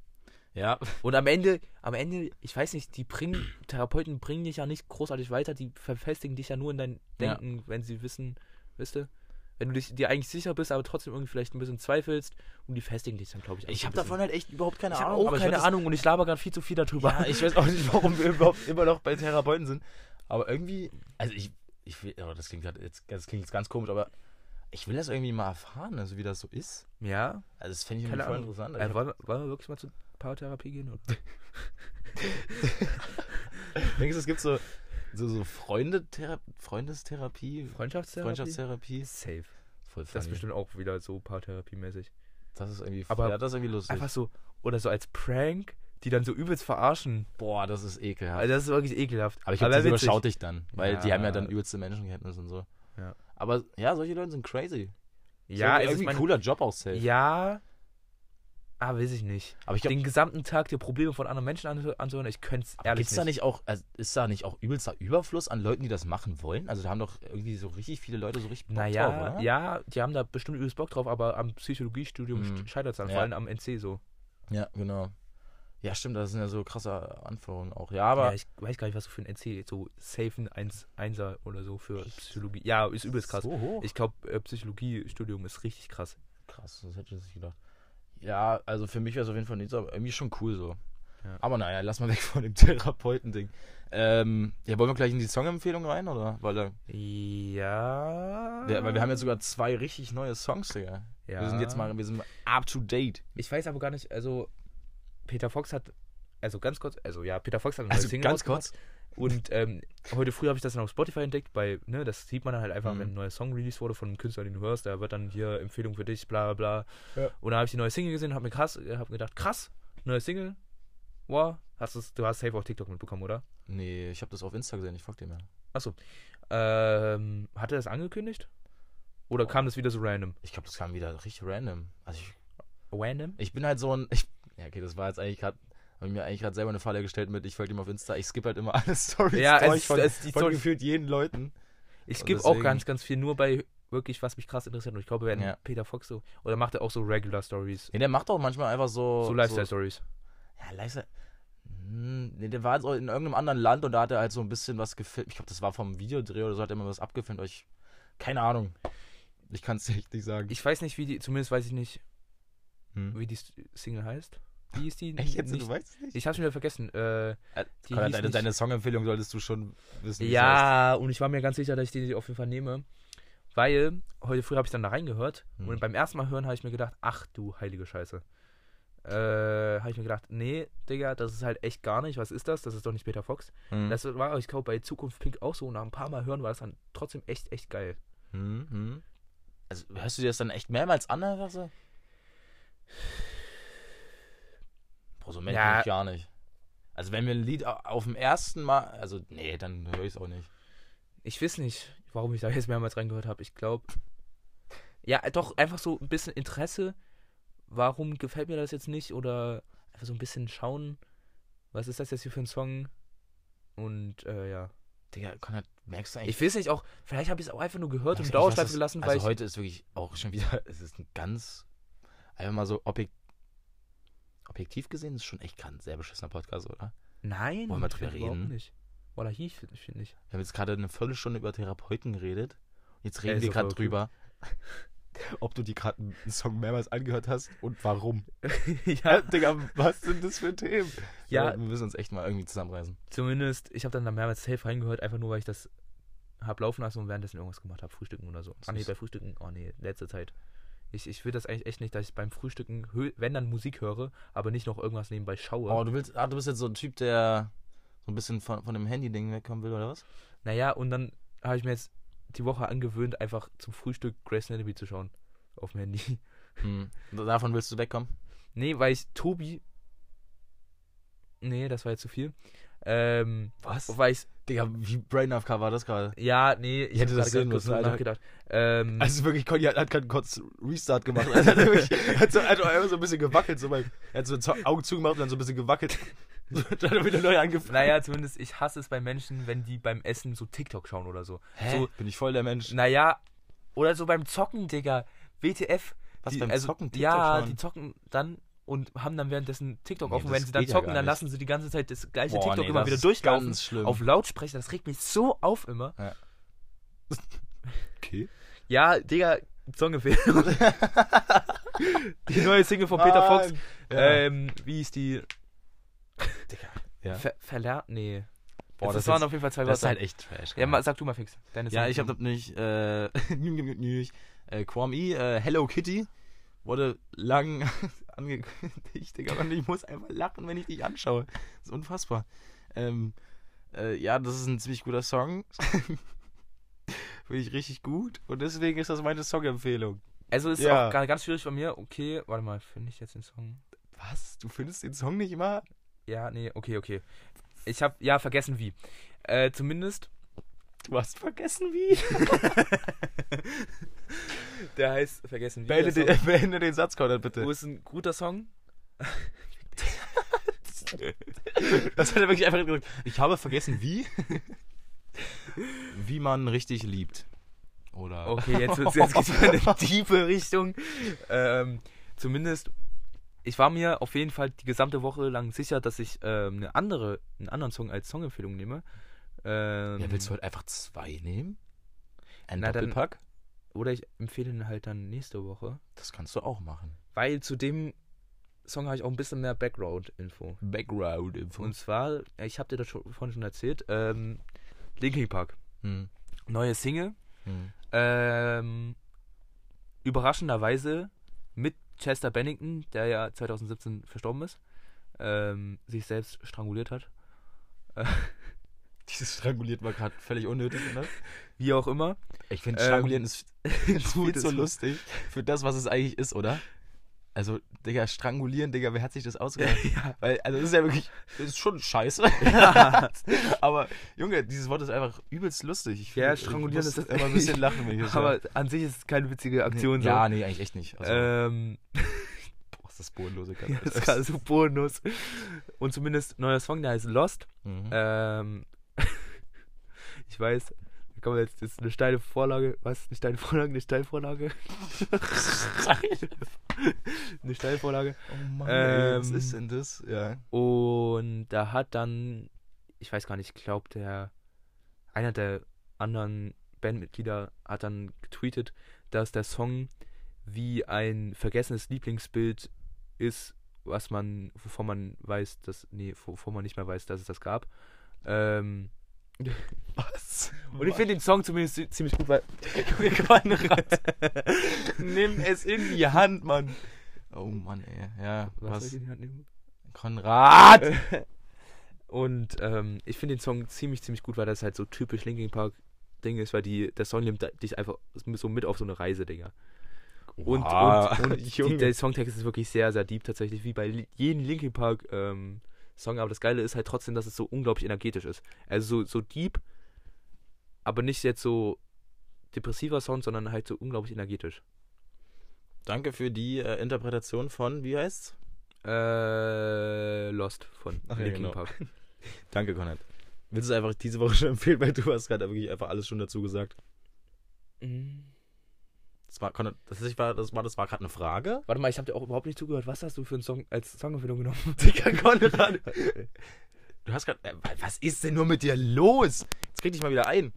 Ja. Und am Ende, am Ende, ich weiß nicht, die bringen, Therapeuten bringen dich ja nicht großartig weiter, die verfestigen dich ja nur in dein Denken, ja. wenn sie wissen, wisst du? Wenn du dich, dir eigentlich sicher bist, aber trotzdem irgendwie vielleicht ein bisschen zweifelst und die festigen dich dann, glaube ich. Ich habe davon halt echt überhaupt keine ich Ahnung. Ich habe auch keine Ahnung und ich laber gerade viel zu viel darüber. Ja, ich weiß auch nicht, warum wir überhaupt immer noch bei Therapeuten sind. Aber irgendwie, also ich, ich will, oh, das klingt jetzt, das klingt jetzt ganz komisch, aber ich will das irgendwie mal erfahren, also wie das so ist. Ja. Also das fände ich irgendwie voll interessant. Also, wollen, wollen wir wirklich mal zu Paartherapie gehen? Oder? Denkst du, es gibt so, so, so Freundethera Freundestherapie? Freundschaftstherapie? Freundschaftstherapie? Safe. Voll funny. Das ist bestimmt auch wieder so Paartherapie-mäßig. Das ist irgendwie, Aber ja, das ist irgendwie lustig. Einfach so, oder so als Prank, die dann so übelst verarschen. Boah, das ist ekelhaft. Also das ist wirklich ekelhaft. Aber ich glaube, das überschaut dich dann, weil ja. die haben ja dann übelste Menschenkenntnis und so. Ja. Aber ja, solche Leute sind crazy. Ja, so, ist irgendwie ein cooler Job auch safe. Ja, Ah, weiß ich nicht. Aber ich glaub, Den gesamten Tag die Probleme von anderen Menschen anzuhören, ich könnte es ehrlich gibt's nicht. Da nicht auch, also ist da nicht auch übelster Überfluss an Leuten, die das machen wollen? Also da haben doch irgendwie so richtig viele Leute so richtig Bock naja, drauf, oder? Ja, die haben da bestimmt übelst Bock drauf, aber am Psychologiestudium hm. scheitert es dann, ja. vor allem am NC so. Ja, genau. Ja, stimmt, das sind ja so krasse Anforderungen auch. Ja, aber. Ja, ich weiß gar nicht, was du für ein NC, so safen 1, 1er oder so für? Psychologie. Ja, ist übelst krass. So hoch? Ich glaube, äh, Psychologiestudium ist richtig krass. Krass, das hätte ich nicht gedacht. Ja, also für mich wäre es auf jeden Fall nicht so, aber irgendwie schon cool so. Ja. Aber naja, lass mal weg von dem Therapeuten-Ding. Ähm, ja, wollen wir gleich in die Songempfehlung rein, oder? Weil da, ja. ja. Weil wir haben jetzt sogar zwei richtig neue Songs, Digga. Ja. Wir sind jetzt mal, wir sind up to date. Ich weiß aber gar nicht, also Peter Fox hat, also ganz kurz, also ja, Peter Fox hat eine also neue Single ganz kurz. Und ähm, heute früh habe ich das dann auf Spotify entdeckt, weil, ne, das sieht man dann halt einfach, mhm. wenn ein neuer Song released wurde von einem Künstler, den du hörst, da wird dann hier Empfehlung für dich, bla bla bla. Ja. Und da habe ich die neue Single gesehen, habe mir krass, äh, habe gedacht, krass, neue Single, wow, hast du's, du hast safe auf TikTok mitbekommen, oder? Nee, ich habe das auf Insta gesehen, ich folge dir mehr. Achso. Ähm, hat er das angekündigt? Oder oh. kam das wieder so random? Ich glaube, das kam wieder richtig random. Also ich, random? Ich bin halt so ein, ich, ja okay, das war jetzt eigentlich gerade habe mir eigentlich gerade selber eine Falle gestellt mit, ich folge ihm auf Insta, ich skippe halt immer alle Stories ja, es, von, es, die von Story gefühlt jeden Leuten. Ich skippe auch ganz, ganz viel, nur bei wirklich, was mich krass interessiert. Und ich glaube, werden ja. Peter Fox so, oder macht er auch so Regular Stories? Nee, der macht auch manchmal einfach so... So Lifestyle-Stories. So, ja, Lifestyle... Hm, nee, der war so in irgendeinem anderen Land und da hat er halt so ein bisschen was gefilmt. Ich glaube, das war vom Videodreh oder so, hat er immer was abgefilmt. Ich, keine Ahnung. Ich kann es echt nicht sagen. Ich weiß nicht, wie die, zumindest weiß ich nicht, hm? wie die Single heißt. Wie ist die? Echt jetzt? Nicht, du weißt es nicht? Ich hab's wieder vergessen. Äh, Konrad, deine, deine Songempfehlung solltest du schon wissen. Ja, und ich war mir ganz sicher, dass ich die auf jeden Fall nehme. Weil heute früh habe ich dann da reingehört hm. und beim ersten Mal hören habe ich mir gedacht, ach du heilige Scheiße. Äh, habe ich mir gedacht, nee, Digga, das ist halt echt gar nicht. Was ist das? Das ist doch nicht Peter Fox. Hm. Das war, ich glaube, bei Zukunft Pink auch so. Und nach ein paar Mal hören war das dann trotzdem echt, echt geil. Hm, hm. Also hörst du dir das dann echt mehrmals an, oder so? Boah, so merke ja. ich gar nicht. Also wenn mir ein Lied auf dem ersten Mal, also nee, dann höre ich es auch nicht. Ich weiß nicht, warum ich da jetzt mehrmals reingehört habe. Ich glaube, ja, doch einfach so ein bisschen Interesse. Warum gefällt mir das jetzt nicht? Oder einfach so ein bisschen schauen, was ist das jetzt hier für ein Song? Und äh, ja. Digga, Konrad, merkst du eigentlich. Ich weiß nicht, auch, vielleicht habe ich es auch einfach nur gehört und Dauerschleife gelassen, weil. Also heute ist wirklich auch schon wieder, es ist ein ganz, einfach mal so objektiv objektiv gesehen ist schon echt kein sehr beschissener Podcast, oder? Nein, wollen wir drüber reden? Nicht. Oder hier, finde ich, find ich. Wir haben jetzt gerade eine Viertelstunde über Therapeuten geredet. Jetzt reden wir gerade drüber, ob du die gerade einen Song mehrmals angehört hast und warum. ja. Digga, was sind das für Themen? Ja. wir müssen uns echt mal irgendwie zusammenreißen. Zumindest, ich habe dann da mehrmals safe reingehört, einfach nur, weil ich das habe laufen lassen und währenddessen irgendwas gemacht habe, Frühstücken oder so. Ah nee, bei Frühstücken, oh nee, letzte Zeit. Ich, ich will das eigentlich echt nicht, dass ich beim Frühstücken, wenn dann Musik höre, aber nicht noch irgendwas nebenbei schaue. Oh, du willst, ah, du bist jetzt so ein Typ, der so ein bisschen von, von dem Handy-Ding wegkommen will, oder was? Naja, und dann habe ich mir jetzt die Woche angewöhnt, einfach zum Frühstück Grace Anatomy zu schauen. Auf dem Handy. Hm. Davon willst du wegkommen? Nee, weil ich Tobi. Nee, das war jetzt zu viel. Ähm, Was? Weil ich, Digga, wie Brain AFK war das gerade? ja, nee, ich, Ich hätte das sehen müssen, Alter. nachgedacht. Ähm, Also wirklich, Conny hat, hat gerade kurz Restart gemacht. Also hat wirklich, hat so, hat so ein bisschen gewackelt. So beim, er hat so Augen zugemacht und dann so ein bisschen gewackelt. dann hat er wieder neu angefangen. naja, zumindest, ich hasse es bei Menschen, wenn die beim Essen so TikTok schauen oder so. So, Bin ich voll der Mensch. naja, oder so beim Zocken, Digga. WTF. Was, die, beim also, Zocken TikTok Ja, schauen? die zocken dann und haben dann währenddessen TikTok Nee, offen. das Wenn sie dann ja zocken, gar dann lassen sie die ganze Zeit das gleiche Boah, TikTok nee, immer das wieder durchlaufen. Auf Lautsprecher, das regt mich so auf immer. Okay. Ja, Digga, Songempfehlung. die neue Single von Peter Fox. Ja. Ähm, wie ist die? Digga. Ja. Ver verlernt? Nee. Boah, das, das, waren ist, auf jeden Fall zwei das ist Wörter. halt echt trash. ja, ma, sag du mal fix. Deine Ja, ich Single. habe nicht, äh, äh, Kwame, äh, Hello Kitty wurde lang angekündigt, Digga, und ich muss einfach lachen, wenn ich dich anschaue. Das ist unfassbar. Ähm, äh, ja, das ist ein ziemlich guter Song. Finde ich richtig gut und deswegen ist das meine Songempfehlung. Also ist Ja. auch ganz schwierig von mir. Okay, warte mal, finde ich jetzt den Song? Was? Du findest den Song nicht immer? Ja, nee, okay, okay. Ich habe ja vergessen wie. Äh, zumindest. Du hast vergessen wie? Der heißt vergessen wie. Beende, den, beende den Satz, Conrad, bitte. Wo ist ein guter Song? Das hat er wirklich einfach gesagt. Ich habe vergessen, wie? wie man richtig liebt. Oder. Okay, jetzt, wird's, jetzt geht's in eine tiefe Richtung. Ähm, zumindest, ich war mir auf jeden Fall die gesamte Woche lang sicher, dass ich ähm, eine andere, einen anderen Song als Songempfehlung nehme. Ähm, Ja, willst du heute einfach zwei nehmen? Ein Na, dann- Doppelpack? Oder ich empfehle ihn halt dann nächste Woche. Das kannst du auch machen. Weil zu dem Song habe ich auch ein bisschen mehr Background-Info. Background-Info. Und zwar, ich habe dir das schon, vorhin schon erzählt, ähm, Linkin Park. Hm. Neue Single. Hm. Ähm, überraschenderweise mit Chester Bennington, der ja 2017 verstorben ist, ähm, sich selbst stranguliert hat. Dieses Stranguliert war gerade völlig unnötig, ne? Wie auch immer. Ich finde, Ähm, Strangulieren ist, ist viel zu lustig für das, was es eigentlich ist, oder? Also, Digga, Strangulieren, Digga, wer hat sich das ausgedacht? ja. Weil, also, das ist ja wirklich, das ist schon scheiße. Aber, Junge, dieses Wort ist einfach übelst lustig. Ich Ja, find, strangulieren ich ist- immer ein bisschen lachen, wenn ich das Aber höre. an sich ist es keine witzige Aktion. so. Ja, nee, eigentlich echt nicht. Also, Ähm, boah, ist das bodenlose ja, das ist gerade so Bonus. Und zumindest neuer Song, der heißt Lost. Mhm. Ähm, ich weiß, da kommt jetzt, jetzt eine steile Vorlage. Was? Eine steile Vorlage? Eine Steilvorlage? eine Steilvorlage. oh Mann, ey, was ähm, ist denn das? Ja. Und da hat dann, ich weiß gar nicht, ich glaube, der, einer der anderen Bandmitglieder hat dann getweetet, dass der Song wie ein vergessenes Lieblingsbild ist, was man, wovon man weiß, dass, nee, wovon man nicht mehr weiß, dass es das gab. Ähm, Was? und ich finde den Song zumindest zi- ziemlich gut, weil. Konrad, nimm es in die Hand, Mann. Oh Mann, ey. Ja, Was, was? soll ich in die Hand nehmen? Konrad! Und ähm, ich finde den Song ziemlich, ziemlich gut, weil das halt so typisch Linkin Park Ding ist, weil die, der Song nimmt dich einfach so mit auf so eine Reise, Digga. Und, Wow, und, und die, der Songtext ist wirklich sehr, sehr deep tatsächlich, wie bei jedem Linkin Park ähm, Song. Aber das Geile ist halt trotzdem, dass es so unglaublich energetisch ist. Also so, so deep, aber nicht jetzt so depressiver Sound, sondern halt so unglaublich energetisch. Danke für die äh, Interpretation von, wie heißt's? Äh, Lost von Ach Linkin genau. Park. Danke, Konrad. Willst du es einfach diese Woche schon empfehlen, weil du hast gerade wirklich einfach alles schon dazu gesagt. Mhm. Das war, Konrad, das, ist, war, das war, das war gerade eine Frage? Warte mal, ich habe dir auch überhaupt nicht zugehört. Was hast du für einen Song als Songempfehlung genommen? Digga, Konrad. Du hast gerade. Äh, was ist denn nur mit dir los? Jetzt krieg dich mal wieder ein.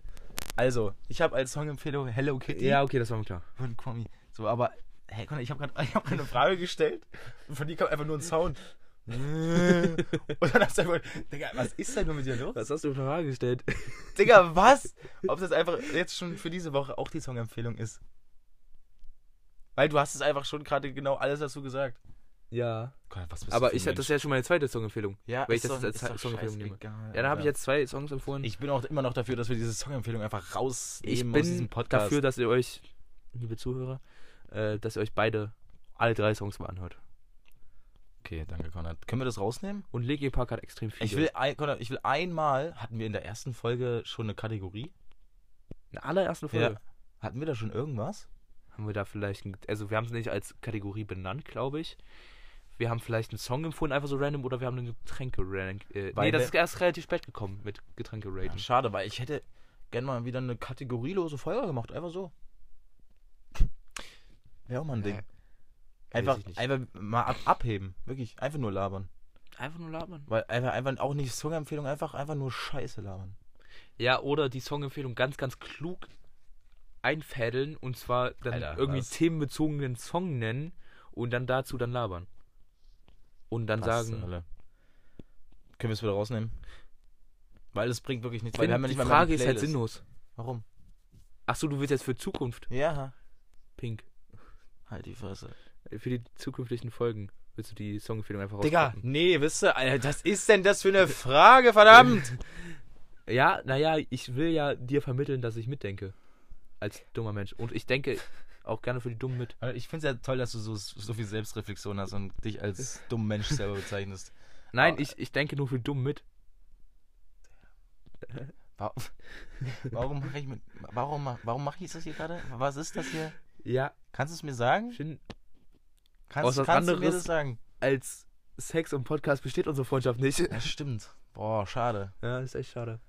Also, ich habe als Songempfehlung Hello Kitty. ja, okay, das war mir klar. von Kwame. So, aber, hey, Konrad, ich habe gerade hab eine Frage gestellt und von dir kam einfach nur ein Sound. und dann hast du einfach, Digga, was ist denn nur mit dir los? Was hast du für eine Frage gestellt? Digga, was? Ob das einfach jetzt schon für diese Woche auch die Songempfehlung ist. Weil du hast es einfach schon gerade genau alles dazu gesagt. Ja. Gott, was bist Aber ich hatte das ist ja schon meine zweite Songempfehlung. Ja, weil ich das doch- als Songempfehlung nehme. scheißegal, Ja, dann habe ich jetzt zwei Songs empfohlen. Ich bin auch immer noch dafür, dass wir diese Songempfehlung einfach rausnehmen Ich aus diesem bin Podcast. dafür, dass ihr euch, liebe Zuhörer, äh, dass ihr euch beide, alle drei Songs mal anhört. Okay, danke, Konrad. Können wir das rausnehmen? Und Linkin Park hat extrem viel. Ich will, ein, Konrad, ich will einmal, hatten wir in der ersten Folge schon eine Kategorie? In der allerersten Folge? Ja. Hatten wir da schon irgendwas? Haben wir da vielleicht, ein, also wir haben es nicht als Kategorie benannt, glaube ich. Wir haben vielleicht einen Song empfohlen, einfach so random, oder wir haben eine Getränke rank. Äh, nee, das ist erst relativ spät gekommen mit Getränke raten. Ja, schade, weil ich hätte gerne mal wieder eine kategorielose Folge gemacht, einfach so. Wäre auch mal ein Ding. Einfach, einfach mal ab, abheben. Wirklich. Einfach nur labern. Einfach nur labern. Weil einfach, einfach auch nicht Songempfehlung, einfach, einfach nur Scheiße labern. Ja, oder die Songempfehlung ganz, ganz klug einfädeln und zwar dann Alter, irgendwie was? themenbezogenen Song nennen und dann dazu dann labern. Und dann was sagen. Alle. Können wir es wieder rausnehmen? Weil es bringt wirklich nichts. Weil wir haben ja nicht die Frage ist halt sinnlos. Warum? Achso, du willst jetzt für Zukunft? Ja. Pink. Halt die Fresse. Für die zukünftigen Folgen willst du die Songempfehlung einfach Digga, nee, wisst ihr, Alter, was ist denn das für eine Frage, verdammt? ja, naja, ich will ja dir vermitteln, dass ich mitdenke. Als dummer Mensch. Und ich denke auch gerne für die Dummen mit. Ich finde es ja toll, dass du so, so viel Selbstreflexion hast und dich als dummer Mensch selber bezeichnest. Nein, ich, ich denke nur für dumm mit. Warum, warum mache ich mit, warum, warum mache ich das hier gerade? Was ist das hier? Ja. Kannst du es mir sagen? Find, kannst, was kannst du mir das sagen? Als Sex und Podcast besteht unsere Freundschaft nicht. Das stimmt. Boah, schade. Ja, ist echt schade.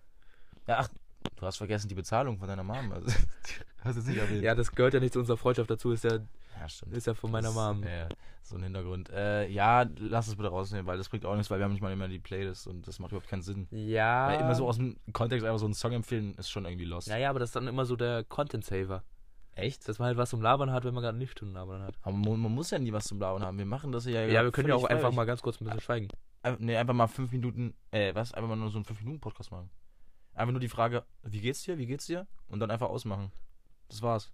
Ja, ach, du hast vergessen die Bezahlung von deiner Mom. Also, hast du nicht erwähnt. Ja, das gehört ja nicht zu unserer Freundschaft dazu, ist ja, ja, stimmt. Ist ja von meiner Mom. Ja, so ein Hintergrund. Äh, ja, lass es bitte rausnehmen, weil das bringt auch nichts, weil wir haben nicht mal immer die Playlist und das macht überhaupt keinen Sinn. Ja. Weil immer so aus dem Kontext einfach so einen Song empfehlen, ist schon irgendwie lost. Ja, ja, aber das ist dann immer so der Content-Saver. Echt? Dass man halt was zum Labern hat, wenn man gerade nicht zum Labern hat. Aber man, man, muss ja nie was zum Labern haben. Wir machen das ja. Ja, wir können ja auch einfach mal ganz kurz ein bisschen schweigen. Ne, einfach mal fünf Minuten, äh, was? Einfach mal nur so einen fünf Minuten Podcast machen. Einfach nur die Frage, wie geht's dir, wie geht's dir? Und dann einfach ausmachen. Das war's.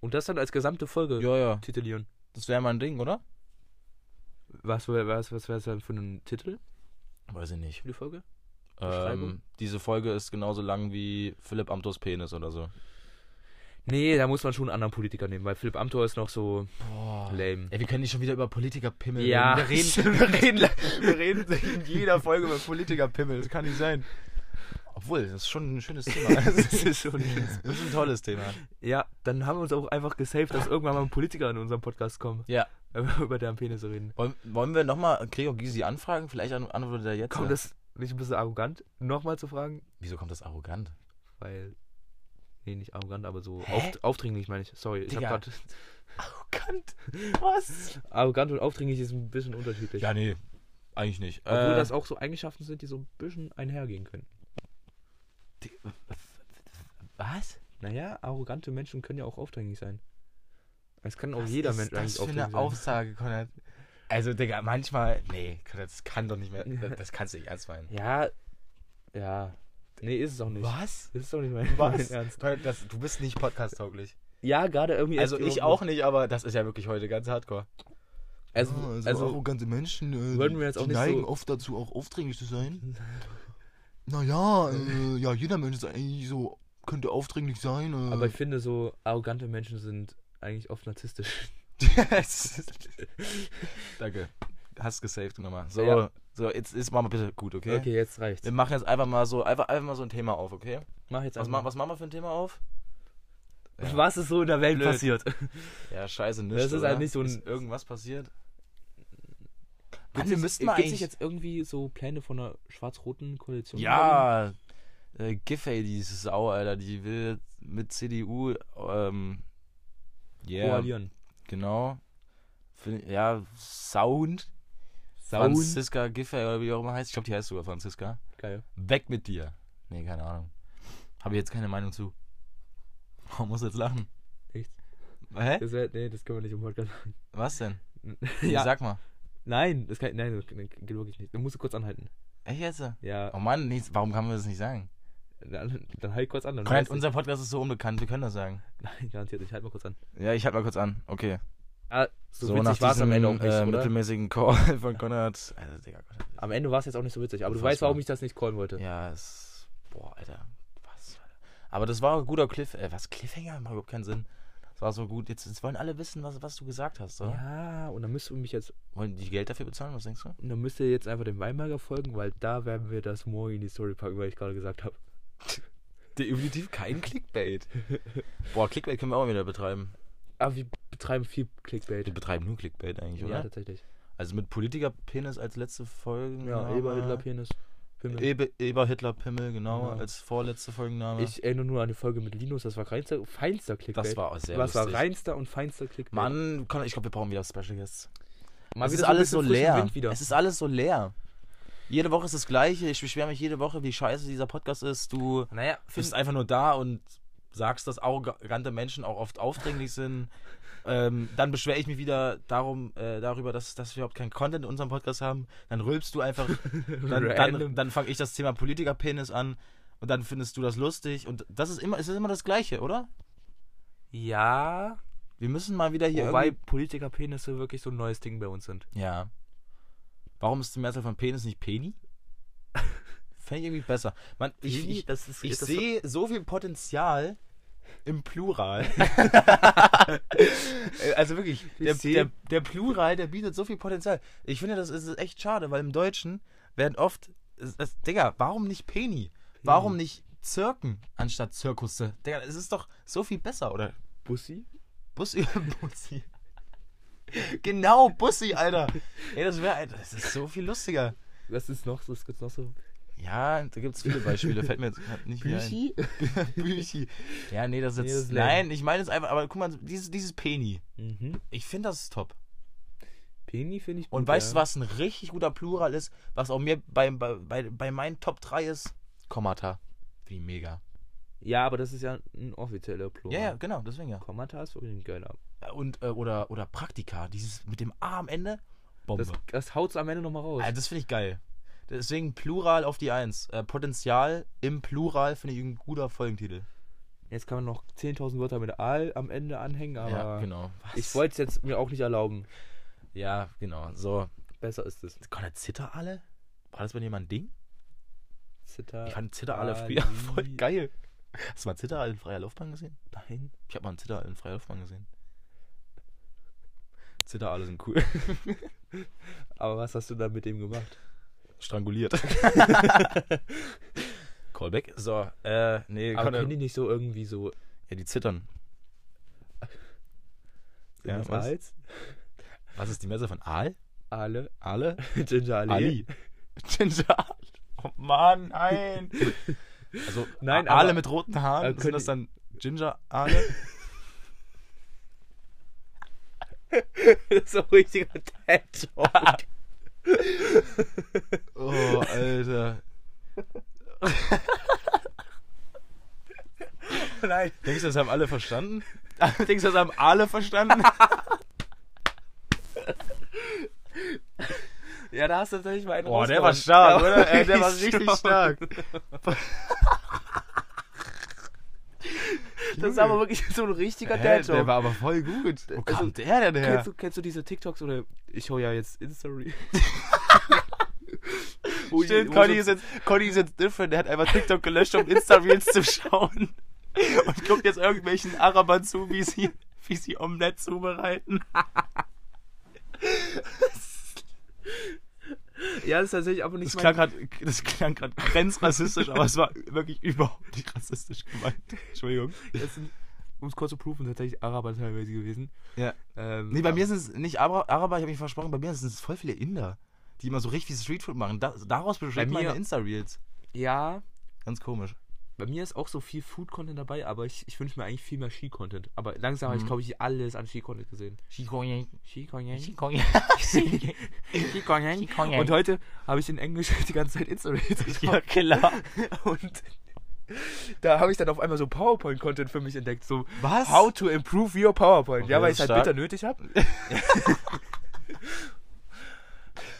Und das dann als gesamte Folge ja, ja. titulieren. Das wäre mal ein Ding, oder? Was, was, was wäre es dann für einen Titel? Weiß ich nicht. Für die Folge? Ähm, diese Folge ist genauso lang wie Philipp Amthors Penis oder so. Nee, da muss man schon einen anderen Politiker nehmen, weil Philipp Amthor ist noch so Boah. lame. Ey, wir können nicht schon wieder über Politiker-Pimmel ja. reden. Wir reden, wir, reden, wir reden in jeder Folge über Politiker-Pimmel. Das kann nicht sein. Obwohl, das ist schon ein schönes Thema. das ist schon ein, das ist ein tolles Thema. Ja, dann haben wir uns auch einfach gesaved, dass irgendwann mal ein Politiker in unserem Podcast kommt. Ja. über deren Penis reden. Wollen, wollen wir nochmal Gregor Gysi anfragen? Vielleicht antwortet er jetzt. Kommt das nicht ein bisschen arrogant, nochmal zu fragen? Wieso kommt das arrogant? Weil Nee, nicht arrogant, aber so auf, aufdringlich meine ich. Sorry, ich hab grad. Arrogant? Was? Arrogant und aufdringlich ist ein bisschen unterschiedlich. Ja, nee, eigentlich nicht. Obwohl äh, das auch so Eigenschaften sind, die so ein bisschen einhergehen können. Die, was? Naja, arrogante Menschen können ja auch aufdringlich sein. Es kann auch was jeder Mensch eigentlich aufdringlich sein. Das ist eine Aussage, Konrad. Also, Digga, manchmal. Nee, das kann doch nicht mehr. Das, kannst du nicht ernst meinen. Ja, ja. Nee, ist es auch nicht. Was? Ist doch nicht mein, Was? Ernst. Das, du bist nicht podcast-tauglich. Ja, gerade irgendwie. Also ich auch nicht, aber das ist ja wirklich heute ganz hardcore. Also, ja, also, also arrogante Menschen äh, würden wir jetzt auch die neigen so oft dazu, auch aufdringlich zu sein. naja, äh, ja, jeder Mensch ist eigentlich so, könnte aufdringlich sein. Äh. Aber ich finde, so arrogante Menschen sind eigentlich oft narzisstisch. Danke. Hast gesaved nochmal. So, ja. So, jetzt ist mal bitte gut, okay? Okay, jetzt reicht's. Wir machen jetzt einfach mal so, einfach, einfach mal so ein Thema auf, okay? Mach jetzt was, ma, was machen wir für ein Thema auf? Ja. Was ist so in der Welt Blöd. passiert? Ja, scheiße, nichts. Das ist halt nicht so ein. Ist irgendwas passiert? Mann, wir müssten mal. Gibt es jetzt irgendwie so Pläne von einer schwarz-roten Koalition? Ja, äh, Giffey, diese Sau, Alter, die will mit CDU, ähm, yeah, koalieren. Genau. Ja, Sound Saun. Franziska Giffey oder wie auch immer heißt. Ich glaube, die heißt sogar Franziska. Geil. Weg mit dir. Nee, keine Ahnung. Habe ich jetzt keine Meinung zu. Warum muss jetzt lachen? Nichts. Hä? Das, nee, das können wir nicht im Podcast machen. Was denn? ja. Sag mal. Nein, das kann, nein, das geht wirklich nicht. Du musst kurz anhalten. Echt jetzt? Ja. Oh Mann, nichts, warum kann man das nicht sagen? Dann, dann halt kurz an. Dann Konrad, unser Podcast ist so unbekannt, wir können das sagen. Nein, garantiert nicht. Halt mal kurz an. Ja, ich halt mal kurz an. Okay. Ah, so, so witzig war es am Ende auch nicht, äh, mittelmäßigen Call von Konrad. Also, Digga, Konrad. Am Ende war es jetzt auch nicht so witzig, aber du weißt, warum ich das nicht callen wollte. Ja, es. Boah, Alter. Was? Aber das war ein guter Cliff. Äh, was? Cliffhanger? Macht überhaupt keinen Sinn. Das war so gut. Jetzt, jetzt wollen alle wissen, was, was du gesagt hast, oder? Ja, und dann müsst ihr mich jetzt. Wollen die Geld dafür bezahlen? Was denkst du? Und dann müsst ihr jetzt einfach dem Weinberger folgen, weil da werden wir das morgen in die Story packen, weil ich gerade gesagt habe. Definitiv kein Clickbait. Boah, Clickbait können wir auch wieder betreiben. Aber wir betreiben viel Clickbait. Wir betreiben nur Clickbait eigentlich, oder? Ja, tatsächlich. Also mit Politiker-Penis als letzte Folge. Ja, Eber Hitler Penis. Pimmel. Eber, Eber Hitler Pimmel, genau, ja. als vorletzte Folgenname. Ich erinnere nur an die Folge mit Linus, das war reinster, feinster Clickbait. Das war auch sehr Das lustig. war reinster und feinster Clickbait. Mann, ich glaube, wir brauchen wieder Special Guests. Mal es ist alles so leer. Es ist alles so leer. Jede Woche ist das Gleiche. Ich beschwere mich jede Woche, wie scheiße dieser Podcast ist. Du naja, bist einfach nur da und sagst, dass arrogante Menschen auch oft aufdringlich sind. Ähm, dann beschwere ich mich wieder darum, äh, darüber, dass, dass wir überhaupt keinen Content in unserem Podcast haben. Dann rülpst du einfach. dann dann, dann fange ich das Thema Politikerpenis an und dann findest du das lustig. Und das ist immer, ist immer das Gleiche, oder? Ja. Wir müssen mal wieder hier. Wobei Politikerpenisse wirklich so ein neues Ding bei uns sind. Ja. Warum ist die Mehrzahl von Penis nicht Peni? Fände ich irgendwie besser. Man, ich, ich, ich, ich sehe so viel Potenzial im Plural. also wirklich, der, der, der, Plural, der bietet so viel Potenzial. Ich finde, das ist echt schade, weil im Deutschen werden oft. Das, Digga, warum nicht Peni? Warum nicht Zirken anstatt Zirkusse? Digga, es ist doch so viel besser, oder? Bussi? Bussi, Bussi. genau, Bussi, Alter. Ey, das wäre. Das ist so viel lustiger. Was ist noch? Was gibt's noch so? Ja, da gibt es viele Beispiele. Fällt mir jetzt nicht Büchi? Büchi. Ja, nee, das ist jetzt. Nee, nein, ich meine es einfach, aber guck mal, dieses, dieses Peni. Mhm. Ich finde, das ist top. Peni finde ich gut. Und weißt du, ja. was ein richtig guter Plural ist, was auch mir bei, bei, bei meinen Top 3 ist? Kommata. Wie mega. Ja, aber das ist ja ein offizieller Plural. Ja, ja, genau, deswegen ja. Kommata ist wirklich ein geiler. Und, äh, oder, oder Praktika, dieses mit dem A am Ende. Bombe. Das, das haut's am Ende nochmal raus. Ja, das finde ich geil. Deswegen Plural auf die Eins. Äh, Potenzial im Plural finde ich ein guter Folgentitel. Jetzt kann man noch 10.000 Wörter mit Aal am Ende anhängen, aber ja, genau. Was? ich wollte es jetzt mir auch nicht erlauben. Ja, genau. So. Besser ist es. Gott, Zitterale? War das bei jemandem ein Ding? Zitter. Ich fand Zitterale früher voll geil. Hast du mal Zitterale in freier Laufbahn gesehen? Nein. Ich habe mal einen Zitterale in freier Laufbahn gesehen. Zitterale sind cool. aber was hast du da mit dem gemacht? Stranguliert. Callback. So, äh, nee, Aber können die nicht so irgendwie so. Ja, die zittern. Ja, was? Hals? Was ist die Messe von Aal? Aale. Aale? Ginger Ali. Ali. Ginger Ali. Oh Mann, nein. Also, nein, Aale mit roten Haaren, sind das dann Ginger Aale? das ist so ein richtiger Dad-Joke. Oh, Alter. Nein. Denkst du, das haben alle verstanden? Denkst du, das haben alle verstanden? ja, da hast du tatsächlich mal einen Boah, der war stark, der oder? Ey, der war richtig stark. Das ist aber wirklich so ein richtiger Dad-Joke. Der war aber voll gut. Wo kam also, der denn her? Kennst du, kennst du diese TikToks oder ich hole ja jetzt Insta-Re. Stimmt, Conny ist, jetzt, Conny ist jetzt different. Der hat einfach TikTok gelöscht, um Insta-Reels zu schauen. Und guckt jetzt irgendwelchen Arabern zu, wie sie, wie sie Omelette zubereiten. Ja, das ist tatsächlich aber nicht das klang grad, Das klang gerade grenzrassistisch, aber es war wirklich überhaupt nicht rassistisch gemeint. Entschuldigung. Um es kurz zu prüfen, tatsächlich Araber teilweise gewesen. Ja. Ähm, nee, bei mir sind es nicht Araber, Araber ich habe mich versprochen, bei mir sind es voll viele Inder, die immer so richtig Streetfood machen. Da, daraus besteht meine Insta-Reels. Ja. Ganz komisch. Bei mir ist auch so viel Food-Content dabei, aber ich, ich wünsche mir eigentlich viel mehr Ski-Content. Aber langsam mhm. habe ich, glaube ich, alles an Ski-Content gesehen. Ski-Content. Ski-Content. Ski-Content. Und heute habe ich in Englisch die ganze Zeit Insta-Reels Ja, klar. Und da habe ich dann auf einmal so PowerPoint-Content für mich entdeckt. So, was? How to improve your PowerPoint. Okay, ja, weil ich es halt bitter nötig habe.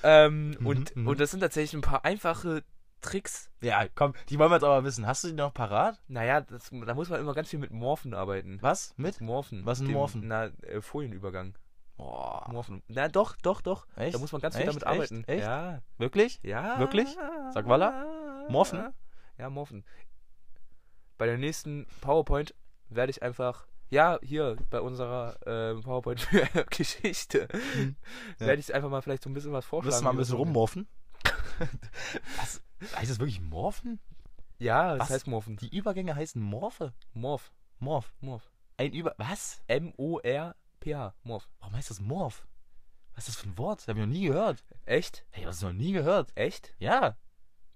ähm, mhm, und, mhm. und das sind tatsächlich ein paar einfache Tricks. Ja, komm, die wollen wir jetzt aber wissen. Hast du die noch parat? Naja, das, da muss man immer ganz viel mit Morphen arbeiten. Was? Mit? Morphen. Was ist ein Morphen? Na, äh, Folienübergang. Boah. Morphen. Na doch, doch, doch. Echt? Da muss man ganz viel Echt? damit arbeiten. Echt? Echt? Ja. Wirklich? Ja. Wirklich? Sag Walla. Morphen? Ja, Morphen. Bei der nächsten PowerPoint werde ich einfach Ja, hier bei unserer äh, PowerPoint-Geschichte hm. ja. werde ich einfach mal vielleicht so ein bisschen was vorschlagen. Willst du mal ein bisschen rummorfen? was? Heißt das wirklich Morphen? Ja, das was? heißt Morphen. Die Übergänge heißen Morphe? Morph. Morph. Morph. Ein Über... Was? M-O-R-P-H. Morph. Warum heißt das Morph? Was ist das für ein Wort? Das habe ich noch nie gehört. Echt? Hey, was noch nie gehört? Echt? Ja.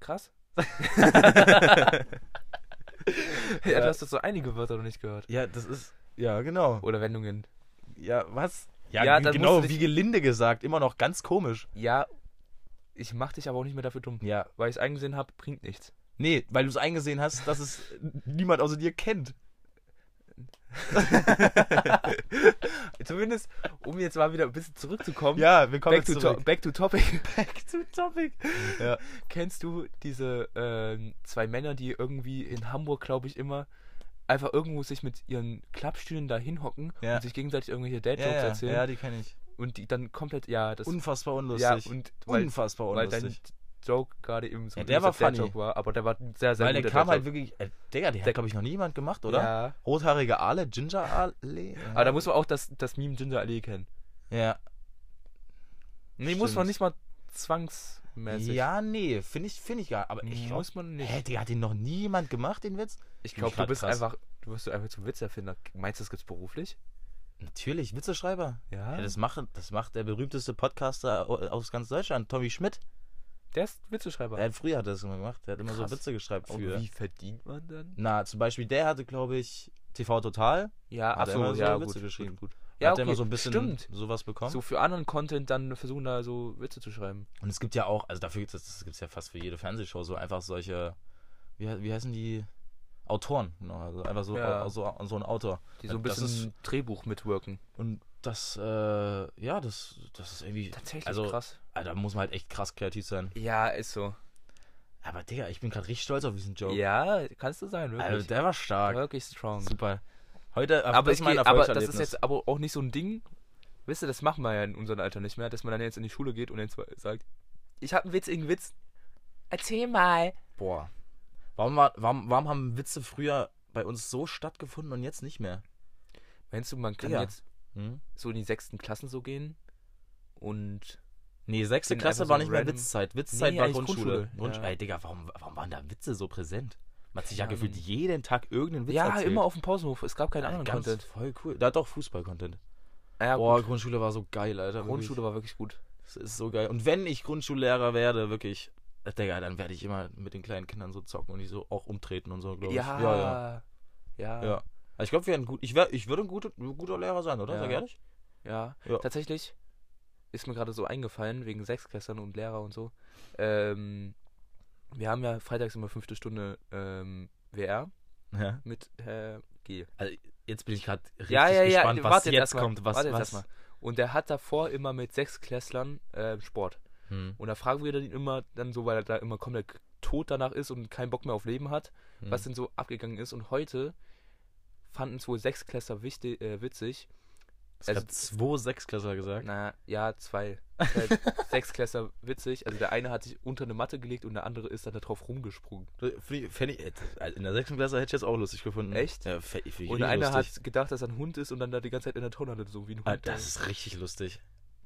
Krass. ja, du hast doch so einige Wörter noch nicht gehört. Ja, das ist. Ja, genau. Oder Wendungen. Ja, was? Ja, ja genau, wie gelinde gesagt. Immer noch ganz komisch. Ja, ich mach dich aber auch nicht mehr dafür dumm. Ja. Weil ich es eingesehen habe, bringt nichts. Nee, weil du es eingesehen hast, dass es niemand außer dir kennt. Zumindest, um jetzt mal wieder ein bisschen zurückzukommen. Ja, wir kommen back, to, zurück. back to topic. Back to topic. Ja. Kennst du diese äh, zwei Männer, die irgendwie in Hamburg, glaube ich, immer einfach irgendwo sich mit ihren Klappstühlen da hinhocken ja. und sich gegenseitig irgendwelche Dad-Jokes ja, ja. erzählen? Ja, die kenne ich. Und die dann komplett, ja, das. Unfassbar unlustig. Ja, und weil, unfassbar unlustig. Weil dein Joke gerade eben so ja, der war funny. Joke war, aber der war sehr, sehr Weil der kam halt wirklich, äh, Digga, der hat, glaube ich, noch nie jemand gemacht, oder? Ja. Rothaarige Ale, Ginger Ale. Ja. Aber da muss man auch das, das Meme Ginger Ale kennen. Ja. Nee, Stimmt. muss man nicht mal zwangsmäßig. Ja, nee, finde ich, find ich gar Aber ich glaub, muss man nicht. Hä, Digga, hat den noch nie jemand gemacht, den Witz? Ich glaube, du bist krass. einfach, du wirst einfach zum Witzeerfinder. Meinst du, das gibt's beruflich? Natürlich, Witzeschreiber. Ja. ja das, macht, das macht der berühmteste Podcaster aus ganz Deutschland, Tommy Schmidt. Der ist Witzeschreiber. Der hat früher hat das immer gemacht. Der hat immer Krass. so Witze geschrieben. Für. Und wie verdient man dann? Na, zum Beispiel der hatte, glaube ich, TV Total. Ja, hat achso, so ja, Witze gut, geschrieben. Gut, gut. Ja, hat okay. immer so ein bisschen Stimmt. sowas bekommen. So für anderen Content dann versuchen da so Witze zu schreiben. Und es gibt ja auch, also dafür gibt es ja fast für jede Fernsehshow so einfach solche, wie, wie heißen die? Autoren, genau, also einfach so, Ja. so, so ein Autor. Die so ein bisschen Drehbuch mitwirken. Und das, äh, ja, das, das ist irgendwie, Tatsächlich also, krass. Alter, da muss man halt echt krass kreativ sein. Ja, ist so. Aber Digga, ich bin gerade richtig stolz auf diesen Joke. Ja, kannst du sein, wirklich. Also der war stark. wirklich strong. Super. Heute, aber, das ich ist mein aber das ist jetzt aber auch nicht so ein Ding. Wisst ihr, das machen wir ja in unserem Alter nicht mehr, dass man dann jetzt in die Schule geht und dann sagt, ich habe einen witzigen Witz. Erzähl mal. Boah. Warum, war, warum, warum haben Witze früher bei uns so stattgefunden und jetzt nicht mehr? Meinst du, man kann Digga. jetzt Hm? so in die sechsten Klassen so gehen und Nee, sechste Klasse war so nicht mehr Witzzeit. Witzzeit Nee, war Grundschule. Grundschule, Grundsch ja. Ey, Digga, warum, warum waren da Witze so präsent? Man hat sich ja Keine gefühlt jeden Tag irgendeinen Witz ja, erzählt. immer auf dem Pausenhof. Es gab keinen Ja, anderen ganz Content. Voll cool. Da hat doch Fußball-Content. Ja, Boah, gut. Grundschule war so geil, Alter. Grundschule war wirklich gut. Wirklich. Das ist so geil. Und wenn ich Grundschullehrer werde, wirklich, Digga, dann werde ich immer mit den kleinen Kindern so zocken und die so auch umtreten und so, glaube ich. Ja, ja. ja. ja. Also ich glaube, wir werden gut. Ich, wär, ich würde ein guter, ein guter Lehrer sein, oder? Ja. Sag ehrlich? Ja, Ja. tatsächlich ist mir gerade so eingefallen, wegen Sechsklässlern und Lehrer und so. Ähm, wir haben ja freitags immer fünfte Stunde ähm, WR Ja. mit Herr G. Also jetzt bin ich gerade richtig ja, ja, ja, gespannt, was jetzt mal, kommt. Was, jetzt was? Und der hat davor immer mit Sechsklässlern äh, Sport. Hm. Und da fragen wir ihn immer dann so, weil er da immer komplett tot danach ist und keinen Bock mehr auf Leben hat, Hm. was denn so abgegangen ist. Und heute fanden es wohl Sechsklässler wichtig, äh, witzig. Es hat zwei Sechsklässler gesagt. Na, ja, zwei. Halt Sechsklässler witzig. Also der eine hat sich unter eine Matte gelegt und der andere ist dann da drauf rumgesprungen. Ich- fänd ich, äh, in der sechsten Klasse hätte ich jetzt auch lustig gefunden. Echt? Ja, fänd ich Und einer lustig. hat gedacht, dass er ein Hund ist und dann da die ganze Zeit in der Tonne so wie ein Hund. Ah, das ist richtig lustig.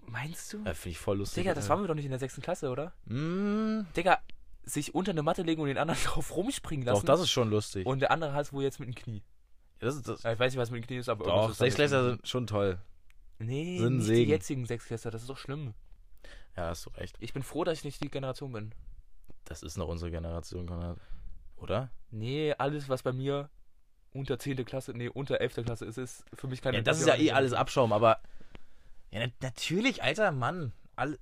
Meinst du? Ja, finde ich voll lustig. Digga, das waren wir doch nicht in der sechsten Klasse, oder? Mm, Digga, sich unter eine Matte legen und den anderen drauf rumspringen lassen. doch, das ist schon lustig. und der andere hat es wohl jetzt mit dem Knie. ja, das ist, das, Ja, Ich weiß nicht, was mit dem Knie ist, aber doch, ist Sechsklässler sind schon toll. Nee, sind nicht Segen. die jetzigen Sechsklässler, das ist doch schlimm. Ja, hast du recht. Ich bin froh, dass ich nicht die Generation bin. Das ist noch unsere Generation, Konrad. Oder? Nee, alles, was bei mir unter 10. Klasse, nee, unter 11. Klasse ist, ist für mich keine Ja, das ist ja eh alles Abschaum, aber. Ja, na, natürlich, alter Mann. All,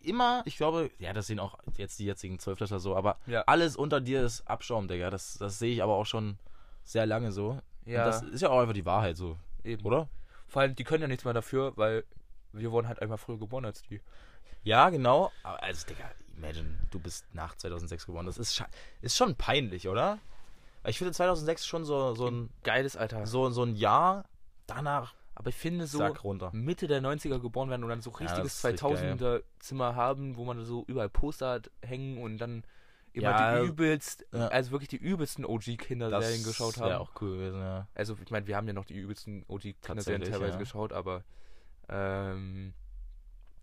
immer, ich glaube, ja, das sehen auch jetzt die jetzigen Zwölftklässler so, aber Ja. alles unter dir ist Abschaum, Digga. Das, das sehe ich aber auch schon sehr lange so. Ja, Und das ist ja auch einfach die Wahrheit so, eben. oder? Vor allem, die können ja nichts mehr dafür, weil wir wurden halt einfach früher geboren als die. Ja, genau. Also, Digga, imagine, du bist nach 2006 geboren. Das ist, ist schon peinlich, oder? Ich finde 2006 schon so, so, ein, Geiles Alter. so, so ein Jahr danach Aber ich finde so. Mitte der 90er geboren werden und dann so Ja, richtiges richtig 2000er Zimmer haben, wo man so überall Poster hat hängen und dann immer ja, die übelst, ja. also wirklich die übelsten OG-Kinderserien geschaut haben. Das wäre auch cool gewesen, ja. Also ich meine, wir haben ja noch die übelsten OG-Kinderserien teilweise ja. geschaut, aber ähm,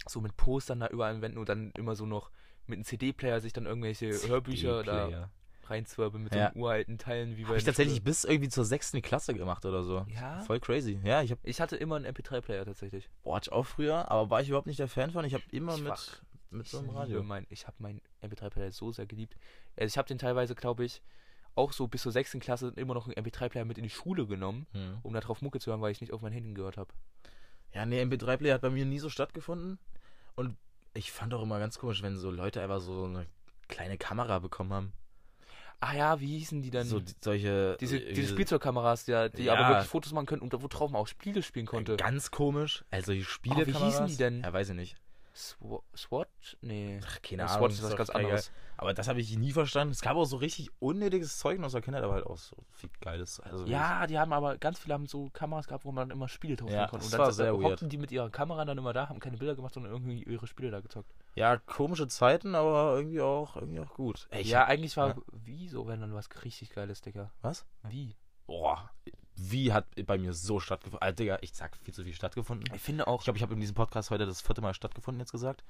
so mit Postern da überall an Wänden und dann immer so noch mit einem CD-Player sich dann irgendwelche Hörbücher da reinzwirbeln mit ja. so uralten Teilen wie bei. Hab ich tatsächlich Schule. bis irgendwie zur sechsten Klasse gemacht oder so. Ja. Voll crazy. Ja, ich hab. Ich hatte immer einen MP3-Player tatsächlich. Boah, hatte ich auch früher, aber war ich überhaupt nicht der Fan von. Ich habe immer mit, mit so einem Radio. Mein, ich habe meinen MP3-Player so sehr geliebt. Also ich habe den teilweise, glaube ich, auch so bis zur sechsten Klasse immer noch einen MP3-Player mit in die Schule genommen, hm. um da drauf Mucke zu hören, weil ich nicht auf mein Handy gehört habe. Ja, nee, MP3-Player hat bei mir nie so stattgefunden. Und ich fand auch immer ganz komisch, wenn so Leute einfach so eine kleine Kamera bekommen haben. Ah ja, wie hießen die denn? So die, solche diese, äh, diese Spielzeugkameras, die, die ja. aber wirklich Fotos machen können und wo drauf man auch Spiele spielen konnte. Ganz komisch. Also die Spielekameras. Oh, wie hießen die denn? Ja, weiß ich nicht. SWAT? Nee. Ach, keine Ahnung. SWAT ist was ganz anderes. Aber das habe ich nie verstanden. Es gab auch so richtig unnötiges Zeug aus der Kindheit, aber halt auch so viel Geiles. Also ja, die haben aber, ganz viele haben so Kameras gehabt, wo man dann immer Spiele drauf ja, konnte. Und dann war sehr hockten die mit ihrer Kamera dann immer da, haben keine Bilder gemacht, sondern irgendwie ihre Spiele da gezockt. Ja, komische Zeiten, aber irgendwie auch, irgendwie auch gut. Ey, ja, hab, eigentlich war, ja. wie so, wenn dann was richtig Geiles, Digga. Was? Wie? Boah, wie hat bei mir so stattgefunden? Alter, Digga, ich sag viel zu viel stattgefunden. Ich finde auch. Ich glaube, ich habe in diesem Podcast heute das vierte Mal stattgefunden jetzt gesagt.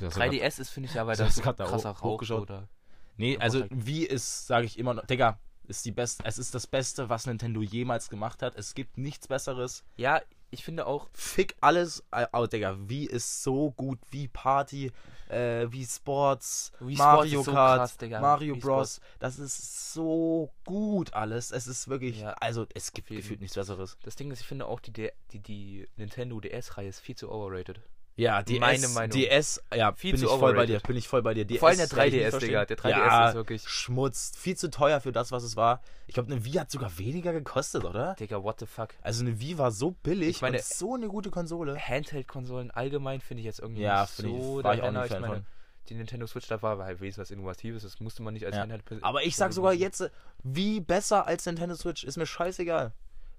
3DS ist, finde ich ja weiter so krasser Rauch hochgeschaut. Oder nee, also wie ist, sage ich immer noch, Digga, ist die beste, es ist das Beste, was Nintendo jemals gemacht hat. Es gibt nichts Besseres. Ja, ich finde auch. Fick alles, oh, Digga, wie ist so gut, wie Party, äh, wie Sports, wie Mario Sports Kart, so krass, Mario wie Bros. Sports. Das ist so gut alles. Es ist wirklich, ja, also es gibt gefühlt nichts Besseres. Das Ding ist, ich finde auch die, die, die Nintendo DS-Reihe ist viel zu overrated. Ja, DS, Meine Meinung. DS, ja, viel bin zu ich voll bei dir, bin ich voll bei dir. DS, Vor allem der 3DS, Digga, der 3DS ja, ist wirklich Schmutz, viel zu teuer für das, was es war. Ich glaube, eine Wii hat sogar weniger gekostet, oder? Digga, what the fuck? Also eine Wii war so billig ich meine, und so eine gute Konsole. Handheld-Konsolen allgemein finde ich jetzt irgendwie ja, nicht so ich, war ich auch nicht Fan meine, von. Die Nintendo Switch, da war halt wenigstens was Innovatives, das musste man nicht als ja. Handheld Aber ich sag sogar jetzt, wie besser als Nintendo Switch, ist mir scheißegal.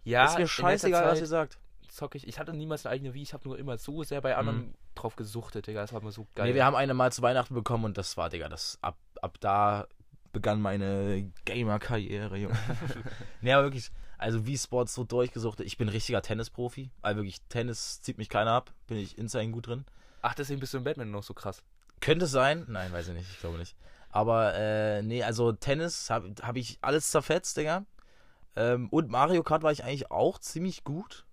Ja, ist mir scheißegal, was ihr sagt zocke ich. Ich hatte niemals eine eigene Wii, ich habe nur immer so sehr bei anderen mhm. drauf gesuchtet, Digga. Das war immer so geil. Nee, wir haben eine mal zu Weihnachten bekommen und das war, Digga, das ab, ab da begann meine Gamer-Karriere, Junge. nee, aber wirklich, also wie Sports so durchgesuchtet. Ich bin richtiger Tennisprofi. Also wirklich, Tennis zieht mich keiner ab. Bin ich insane gut drin. Ach, deswegen bist du im Batman noch so krass. Könnte sein. Nein, weiß ich nicht. Ich glaube nicht. Aber, äh, nee, also Tennis habe hab ich alles zerfetzt, Digga. Ähm, und Mario Kart war ich eigentlich auch ziemlich gut.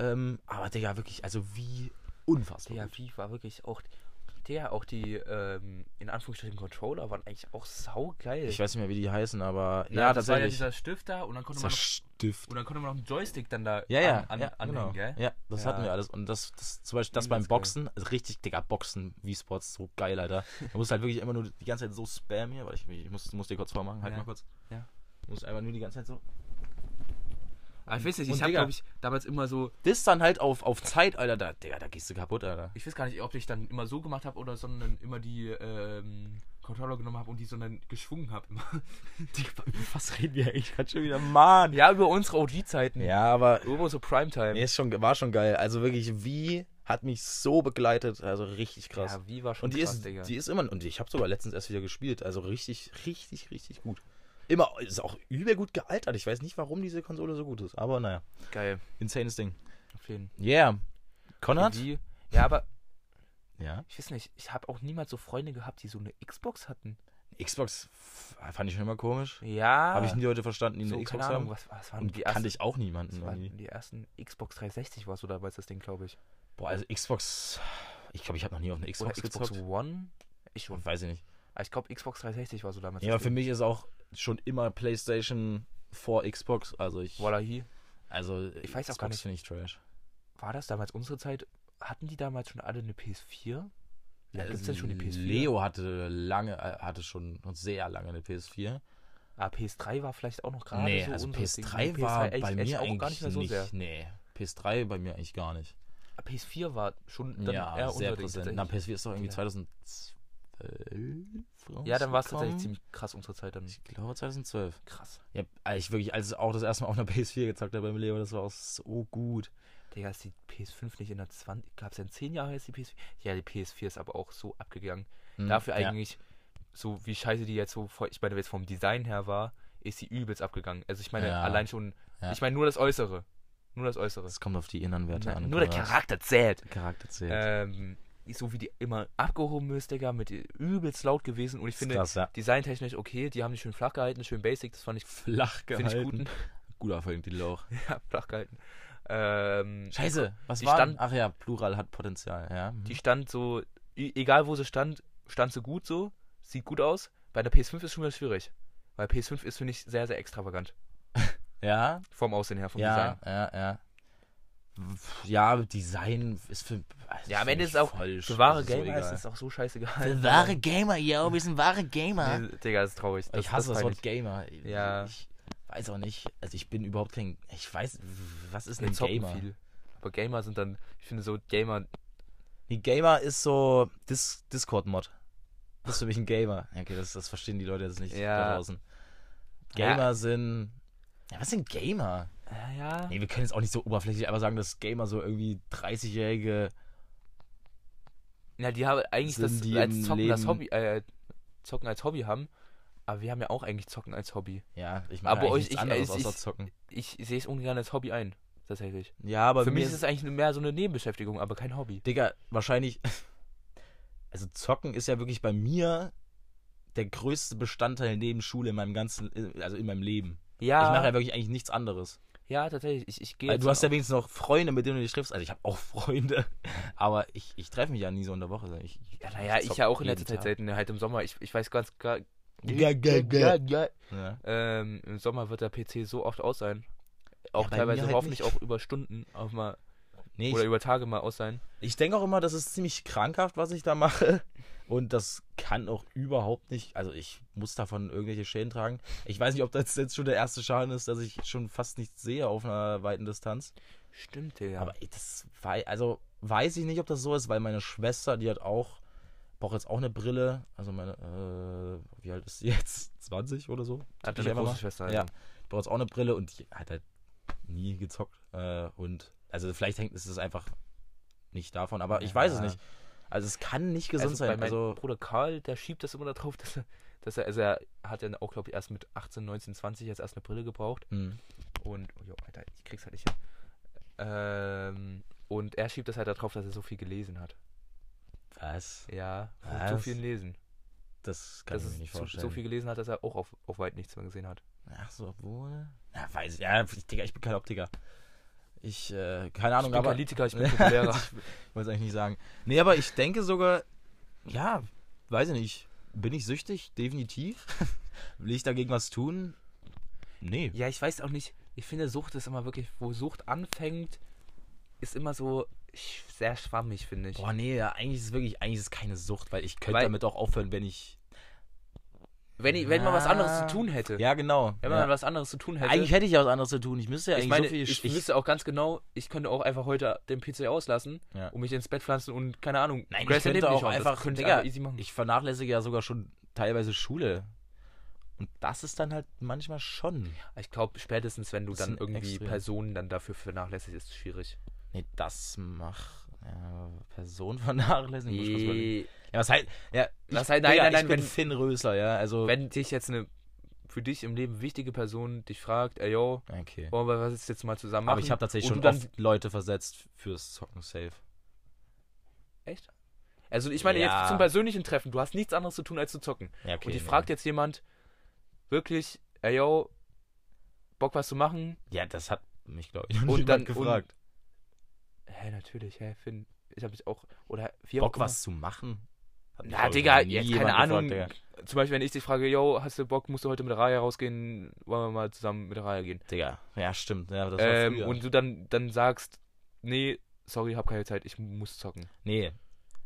Ähm, aber Digga, wirklich, also wie unfassbar. Ja, wie war wirklich auch. Der, auch die, ähm, in Anführungsstrichen Controller waren eigentlich auch saugeil. Ich weiß nicht mehr, wie die heißen, aber ja, ja das war ja dieser Stift da und dann konnte man noch, Stift. und dann konnte man noch einen Joystick dann da ja, ja, an, ja, an, genau. gell? Ja, das ja. hatten wir alles und das, das zum Beispiel das beim Boxen, also richtig Digga, Boxen, wie Sports, so geil, Alter. Du musst halt wirklich immer nur die ganze Zeit so spammen hier, weil ich, ich muss, muss dir kurz vormachen, halt mal kurz. Ja. Du musst einfach nur die ganze Zeit so aber ich weiß nicht, ich habe, glaube ich, damals immer so. Das dann halt auf, auf Zeit, Alter, da, Digga, da gehst du kaputt, Alter. Ich weiß gar nicht, ob ich dann immer so gemacht habe oder sondern immer die ähm, Controller genommen habe und die sondern geschwungen habe immer. Was reden wir eigentlich gerade schon wieder? Mann! Ja, über unsere OG-Zeiten. Ja, aber. Über so Primetime. Nee, ist schon, war schon geil. Also wirklich, wie hat mich so begleitet, also richtig krass. Ja, wie war schon und die krass, ist, Digga. Die ist immer, und ich habe sogar letztens erst wieder gespielt, also richtig, richtig, richtig gut immer, ist auch übel gut gealtert. Ich weiß nicht, warum diese Konsole so gut ist, aber naja. Geil. Insanes Ding. Auf jeden Yeah. Konrad? Die, ja, aber. Ja. Ich weiß nicht, ich habe auch niemals so Freunde gehabt, die so eine Xbox hatten. Xbox fand ich schon immer komisch. Ja. Habe ich nie Leute verstanden, die so, eine Xbox Ahnung, haben. Was, was waren Und die kannte ich auch niemanden. waren die ersten Xbox 360 war so damals das Ding, glaube ich. Boah, also Xbox. Ich glaube, ich habe noch nie auf eine Xbox Oder Xbox gezockt. One? Ich schon. Weiß ich nicht. Ich glaube, Xbox 360 war so damals. Ja, für mich ist auch schon immer PlayStation vor Xbox. Also ich. Wallahi. Also ich weiß auch gar nicht. finde ich trash. War das damals unsere Zeit? Hatten die damals schon alle eine PS4? Ja, gibt es denn schon die PS4? Leo hatte lange, äh, hatte schon sehr lange eine PS4. Ah, PS3 war vielleicht auch noch gerade nee, so also PS3 Ding. war PS3 bei mir auch gar nicht mehr so sehr. Nee, PS3 bei mir eigentlich gar nicht. Ah, PS4 war schon dann ja, eher sehr präsent. Na, PS4 ist doch irgendwie ja. 2012 Ja, dann war es tatsächlich ziemlich krass unsere Zeit dann. Ich glaube 2012. Krass. Ja, ich wirklich, als auch das erste Mal auf einer PS4 gezockt habe beim Leo, das war auch so gut. Digga, ist die PS5 nicht in der 20. Gab es ja in 10 Jahren jetzt die PS4? Ja, die PS4 ist aber auch so abgegangen. Hm, Dafür eigentlich. so wie scheiße die jetzt so, ich meine, jetzt vom Design her war, ist sie übelst abgegangen. Also ich meine, ja. allein schon, ja. ich meine nur das Äußere. Nur das Äußere. Es kommt auf die inneren Werte Na, an. Nur der Charakter zählt. Der Charakter zählt. Ähm, so wie die immer abgehoben ist, Digga, mit übelst laut gewesen. Und ich finde, krass, ja. designtechnisch okay, die haben die schön flach gehalten, schön basic, das fand ich flach gehalten. Ich gut. Guter Folgentitel auch. ja, flach gehalten. Ähm, Scheiße, was war? Stand, Ach ja, Plural hat Potenzial, ja. Mhm. Die stand so, egal wo sie stand, stand sie gut so, sieht gut aus. Bei der PS5 ist schon wieder schwierig. Weil PS5 ist, finde ich, sehr, sehr extravagant. ja. Vom Aussehen her, vom ja, Design. Ja, ja, ja. Design ist für. Also ja, am Ende ist es auch. Für wahre Gamer ist es auch so scheißegal. Für wahre Gamer, yo, wir sind wahre Gamer. Nee, Digga, das ist traurig. Das, ich hasse das, das Wort Gamer. Ja. Ich weiß auch nicht. Also, ich bin überhaupt kein. Ich weiß. Was ist ein Gamer? Viel. Aber Gamer sind dann. Ich finde so, Gamer. Die Gamer ist so Dis Discord-Mod. Das ist für mich ein Gamer. Okay, das, das verstehen die Leute jetzt nicht ja. da draußen. Gamer ja. sind. Ja, was sind Gamer? Ja, ja. Nee, wir können jetzt auch nicht so oberflächlich einfach sagen, dass Gamer so irgendwie 30-jährige. Ja, die haben eigentlich das die als Zocken Leben... das Hobby, äh, Zocken als Hobby haben. Aber wir haben ja auch eigentlich Zocken als Hobby. Ja, ich meine aber euch, ich, anderes ich, außer Zocken. Ich, ich sehe es ungern als Hobby ein, tatsächlich. Ja, aber für mich ist es eigentlich mehr so eine Nebenbeschäftigung, aber kein Hobby. Digga, wahrscheinlich. Also Zocken ist ja wirklich bei mir der größte Bestandteil neben Schule in meinem ganzen, also in meinem Leben. Ja. Ich mache ja wirklich eigentlich nichts anderes. Ja, tatsächlich. Ich, ich gehe. Du hast ja wenigstens noch Freunde, mit denen du dich triffst. Also ich habe auch Freunde, aber ich, ich treffe mich ja nie so in der Woche. Ich, ich, ja, naja, ich ja auch in letzter Zeit selten, halt im Sommer. Ich, ich weiß ganz gar. Ja, ja, ja. ja. Ähm, Im Sommer wird der PC so oft aus sein. Auch ja, teilweise halt hoffentlich nicht. auch über Stunden auch mal. Nee, oder über Tage mal aus sein. Ich denke auch immer, das ist ziemlich krankhaft, was ich da mache. Und das kann auch überhaupt nicht, also ich muss davon irgendwelche Schäden tragen. Ich weiß nicht, ob das jetzt schon der erste Schaden ist, dass ich schon fast nichts sehe auf einer weiten Distanz. Stimmt, ja. Aber das war, also weiß ich nicht, ob das so ist, weil meine Schwester, die hat auch, braucht jetzt auch eine Brille. Also meine, äh, wie alt ist sie jetzt? 20 oder so? Hat eine große Schwester, ja. ja. Braucht jetzt auch eine Brille und die hat halt nie gezockt. Äh, und, also vielleicht hängt es einfach nicht davon, aber ja. ich weiß es nicht. Also es kann nicht gesund also sein. Also Bruder Karl, der schiebt das immer darauf, dass er, dass er, also er hat dann auch, glaube ich, erst mit 18, 19, 20 jetzt erst eine Brille gebraucht. Mhm. Und, oh jo, Alter, ich krieg's halt nicht hin. Ähm, und er schiebt das halt darauf, dass er so viel gelesen hat. Was? Ja, Was? so viel lesen. Das kann dass ich mir nicht vorstellen. So viel gelesen hat, dass er auch auf, auf weit nichts mehr gesehen hat. Ach so, obwohl. Ja, weiß ich. Ja, Digga, ich bin kein Optiker. Ich, äh, keine Ahnung, ich bin aber. Politiker, ich bin populärer. ich wollte es eigentlich nicht sagen. Nee, aber ich denke sogar, ja, weiß ich nicht. Bin ich süchtig? Definitiv. Will ich dagegen was tun? Nee. Ja, ich weiß auch nicht. Ich finde, Sucht ist immer wirklich, wo Sucht anfängt, ist immer so sehr schwammig, finde ich. Boah, nee, ja, eigentlich ist es wirklich, eigentlich ist es keine Sucht, weil ich könnte weil, damit auch aufhören, wenn ich wenn, ich, wenn man was anderes zu tun hätte. Ja, genau. Wenn man was anderes zu tun hätte. Eigentlich hätte ich ja was anderes zu tun. Ich müsste ja ich meine, so viel ich, ich wüsste auch ganz genau, ich könnte auch einfach heute den PC auslassen ja. und mich ins Bett pflanzen und keine Ahnung. Nein, ich könnte auch einfach, könnte Digga, easy machen. Ich vernachlässige ja sogar schon teilweise Schule. Und das ist dann halt manchmal schon. Ich glaube, spätestens wenn du dann irgendwie extrem. Personen dann dafür vernachlässigst, ist es schwierig. Nee, das mach ja, Person vernachlässigen. Nee. Ja, was halt, ja, was halt, nein, nein, nein, ich bin wenn, Finn Rösler, ja, also. Wenn dich jetzt eine für dich im Leben wichtige Person dich fragt, ey yo, okay. wollen wir was jetzt mal zusammen machen? Aber ich habe tatsächlich schon dann, oft Leute versetzt fürs Zocken safe. Echt? Also ich meine ja. jetzt zum persönlichen Treffen, du hast nichts anderes zu tun als zu zocken. Ja, okay, und dich nee. fragt jetzt jemand wirklich, ey yo, Bock was zu machen? Ja, das hat mich glaube ich noch und dann gefragt. Hä, natürlich, hä, Finn, ich habe mich auch oder wie Bock was zu machen? Na, Digga, jetzt keine Ahnung. Gefragt, Zum Beispiel, wenn ich dich frage, yo, hast du Bock, musst du heute mit Raya rausgehen, wollen wir mal zusammen mit Raya gehen? Digga, ja, stimmt. Ja, das ähm, und du dann, dann sagst, nee, sorry, hab keine Zeit, ich muss zocken. Nee.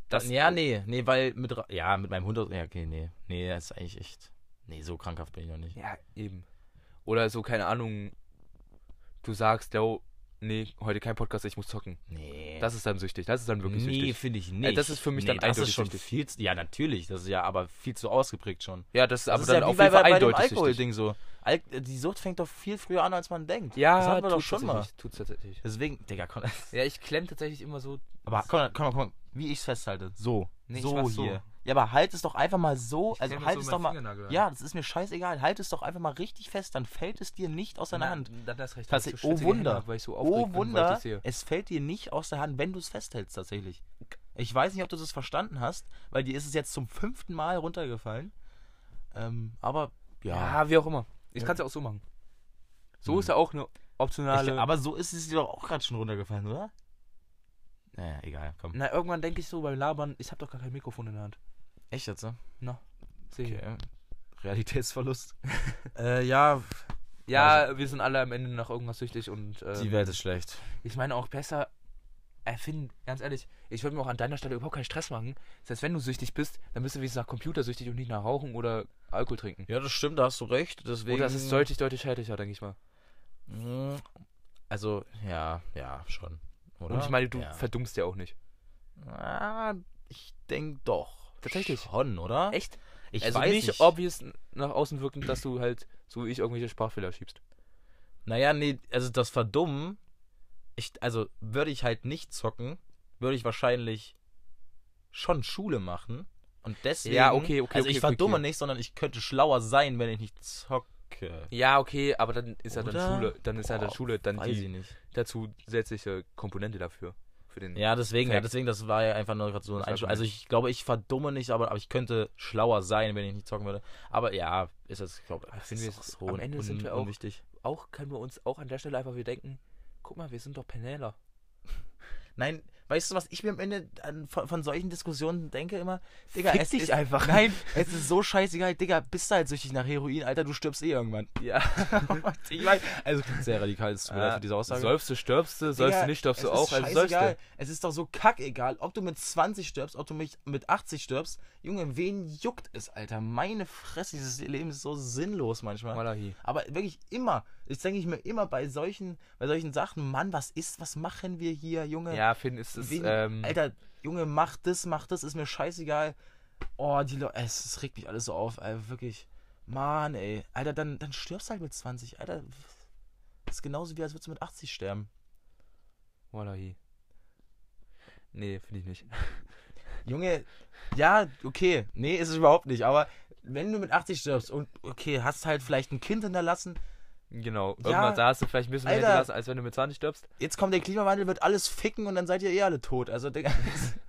Das, ja, nee, nee, weil mit, ja, mit meinem Hund, ja, okay, nee. Nee, das ist eigentlich echt, nee, so krankhaft bin ich noch nicht. Ja, eben. Oder so, keine Ahnung, du sagst, yo, nee, heute kein Podcast, ich muss zocken. Nee. Das ist dann süchtig. Das ist dann wirklich nee, süchtig. Nee, finde ich nicht. Äh, das ist für mich nee, dann das eindeutig ist schon süchtig. viel zu, Ja, natürlich. Das ist ja aber viel zu ausgeprägt schon. Ja, das ist das aber ist dann ja auf jeden Fall bei, dem Alkohol-Ding so. Al die Sucht fängt doch viel früher an, als man denkt. Ja, das hatten wir doch schon mal. Tut's tatsächlich. Deswegen, Digga, komm. Ja, ich klemm tatsächlich immer so. Aber komm, komm, komm, wie ich es festhalte. So. Nee, so hier. Ja, aber halt es doch einfach mal so, ich also halt so es doch mal. Ja, das ist mir scheißegal. Halt es doch einfach mal richtig fest, dann fällt es dir nicht aus deiner Na, Hand. Dann das recht. Das, oh Wunder, Hände, so oh Wunder, es fällt dir nicht aus der Hand, wenn du es festhältst tatsächlich. Ich weiß nicht, ob du das verstanden hast, weil dir ist es jetzt zum fünften Mal runtergefallen. Ähm, aber ja. Ja, wie auch immer. Ich ja. kann es ja auch so machen. So hm. ist ja auch eine optionale. Ich, aber so ist es dir doch auch gerade schon runtergefallen, oder? Naja, egal, komm. Na, irgendwann denke ich so beim Labern, ich habe doch gar kein Mikrofon in der Hand. Echt jetzt, so? Na, sehe okay. Realitätsverlust. äh, ja. Ja, also, wir sind alle am Ende nach irgendwas süchtig und. Ähm, die Welt ist schlecht. Ich meine auch besser erfinden, ganz ehrlich, ich würde mir auch an deiner Stelle überhaupt keinen Stress machen. Das heißt, wenn du süchtig bist, dann bist du wie gesagt computersüchtig und nicht nach Rauchen oder Alkohol trinken. Ja, das stimmt, da hast du recht. Deswegen... Oder das ist deutlich, deutlich schädlicher, denke ich mal. Hm, also, ja, ja, schon. Oder? Und ich meine, du ja. verdummst ja auch nicht. Ah, ich denke doch. Tatsächlich. Schon, oder? Echt? Ich also weiß nicht, nicht, obvious nach außen wirkend, dass du halt, so wie ich, irgendwelche Sprachfehler schiebst. Naja, nee, also das Verdummen, ich, also würde ich halt nicht zocken, würde ich wahrscheinlich schon Schule machen. Und deswegen. Ja, okay, okay. Also okay, ich verdumme okay. nicht, sondern ich könnte schlauer sein, wenn ich nicht zocke. Ja, okay, aber dann ist ja dann Schule, dann ist ja dann Schule dann die dazu zusätzliche Komponente dafür. Für den ja, deswegen, ja, deswegen, das war ja einfach nur gerade so ein Einschub. Also ich glaube, ich verdumme nicht, aber, aber ich könnte schlauer sein, wenn ich nicht zocken würde. Aber ja, ist das, ich glaube, finde wir so am Ende sind wir auch, unwichtig. auch, können wir uns auch an der Stelle einfach wieder denken, guck mal, wir sind doch Penäler. Nein, weißt du, was ich mir am Ende an, von, von, solchen Diskussionen denke immer? Digga, Fick es dich ist, einfach. Nein, es ist so scheißegal. Digga, bist du halt süchtig nach Heroin, Alter, du stirbst eh irgendwann. Ja. ich mein, also sehr radikal, ist für diese Aussage. Säufst du, stirbst du, säufst du nicht, stirbst du auch. Also scheißegal. Es ist doch so kackegal, ob du mit 20 stirbst, ob du mit 80 stirbst. Junge, wen juckt es, Alter? Meine Fresse, dieses Leben ist so sinnlos manchmal. Malahi. Aber wirklich immer. Das denke ich mir immer bei solchen, bei solchen Sachen, Mann, was ist, was machen wir hier, Junge? Ja, Finn, ist es. Ähm, Alter, Junge, mach das, mach das, ist mir scheißegal. Oh, die Leute, es, es regt mich alles so auf, Alter, wirklich. Mann, ey. Alter, dann, dann stirbst du halt mit 20. Alter, das ist genauso wie als würdest du mit 80 sterben. Wallahi. Nee, finde ich nicht. Junge, ja, okay. Nee, ist es überhaupt nicht. Aber wenn du mit 80 stirbst und okay, hast halt vielleicht ein Kind hinterlassen, Genau. Irgendwas ja, hast du vielleicht ein bisschen mehr hinterlassen, als wenn du mit 20 stirbst. Jetzt kommt der Klimawandel, wird alles ficken und dann seid ihr eh alle tot. Also, Digga,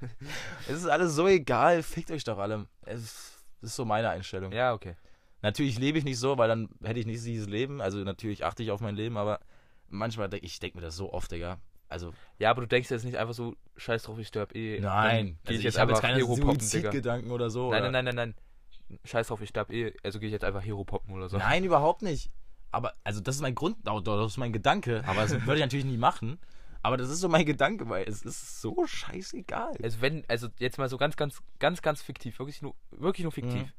es ist alles so egal. Fickt euch doch alle. Es ist so meine Einstellung. Ja, okay. Natürlich lebe ich nicht so, weil dann hätte ich nicht dieses Leben. Also, natürlich achte ich auf mein Leben, aber manchmal denke ich denk mir das so oft, Digga. Also, ja, aber du denkst jetzt nicht einfach so, scheiß drauf, ich sterb eh. Nein, also ich, ich habe jetzt keine Suizidgedanken oder so. Nein, oder? nein, nein, nein, nein. Scheiß drauf, ich sterb eh. Also gehe ich jetzt einfach Hero poppen oder so. Nein, überhaupt nicht aber, also das ist mein Grund, das ist mein Gedanke, aber das würde ich natürlich nie machen. Aber das ist so mein Gedanke, weil es ist so scheißegal. Also wenn, also jetzt mal so ganz, ganz, ganz, ganz fiktiv, wirklich nur, wirklich nur fiktiv. Mhm.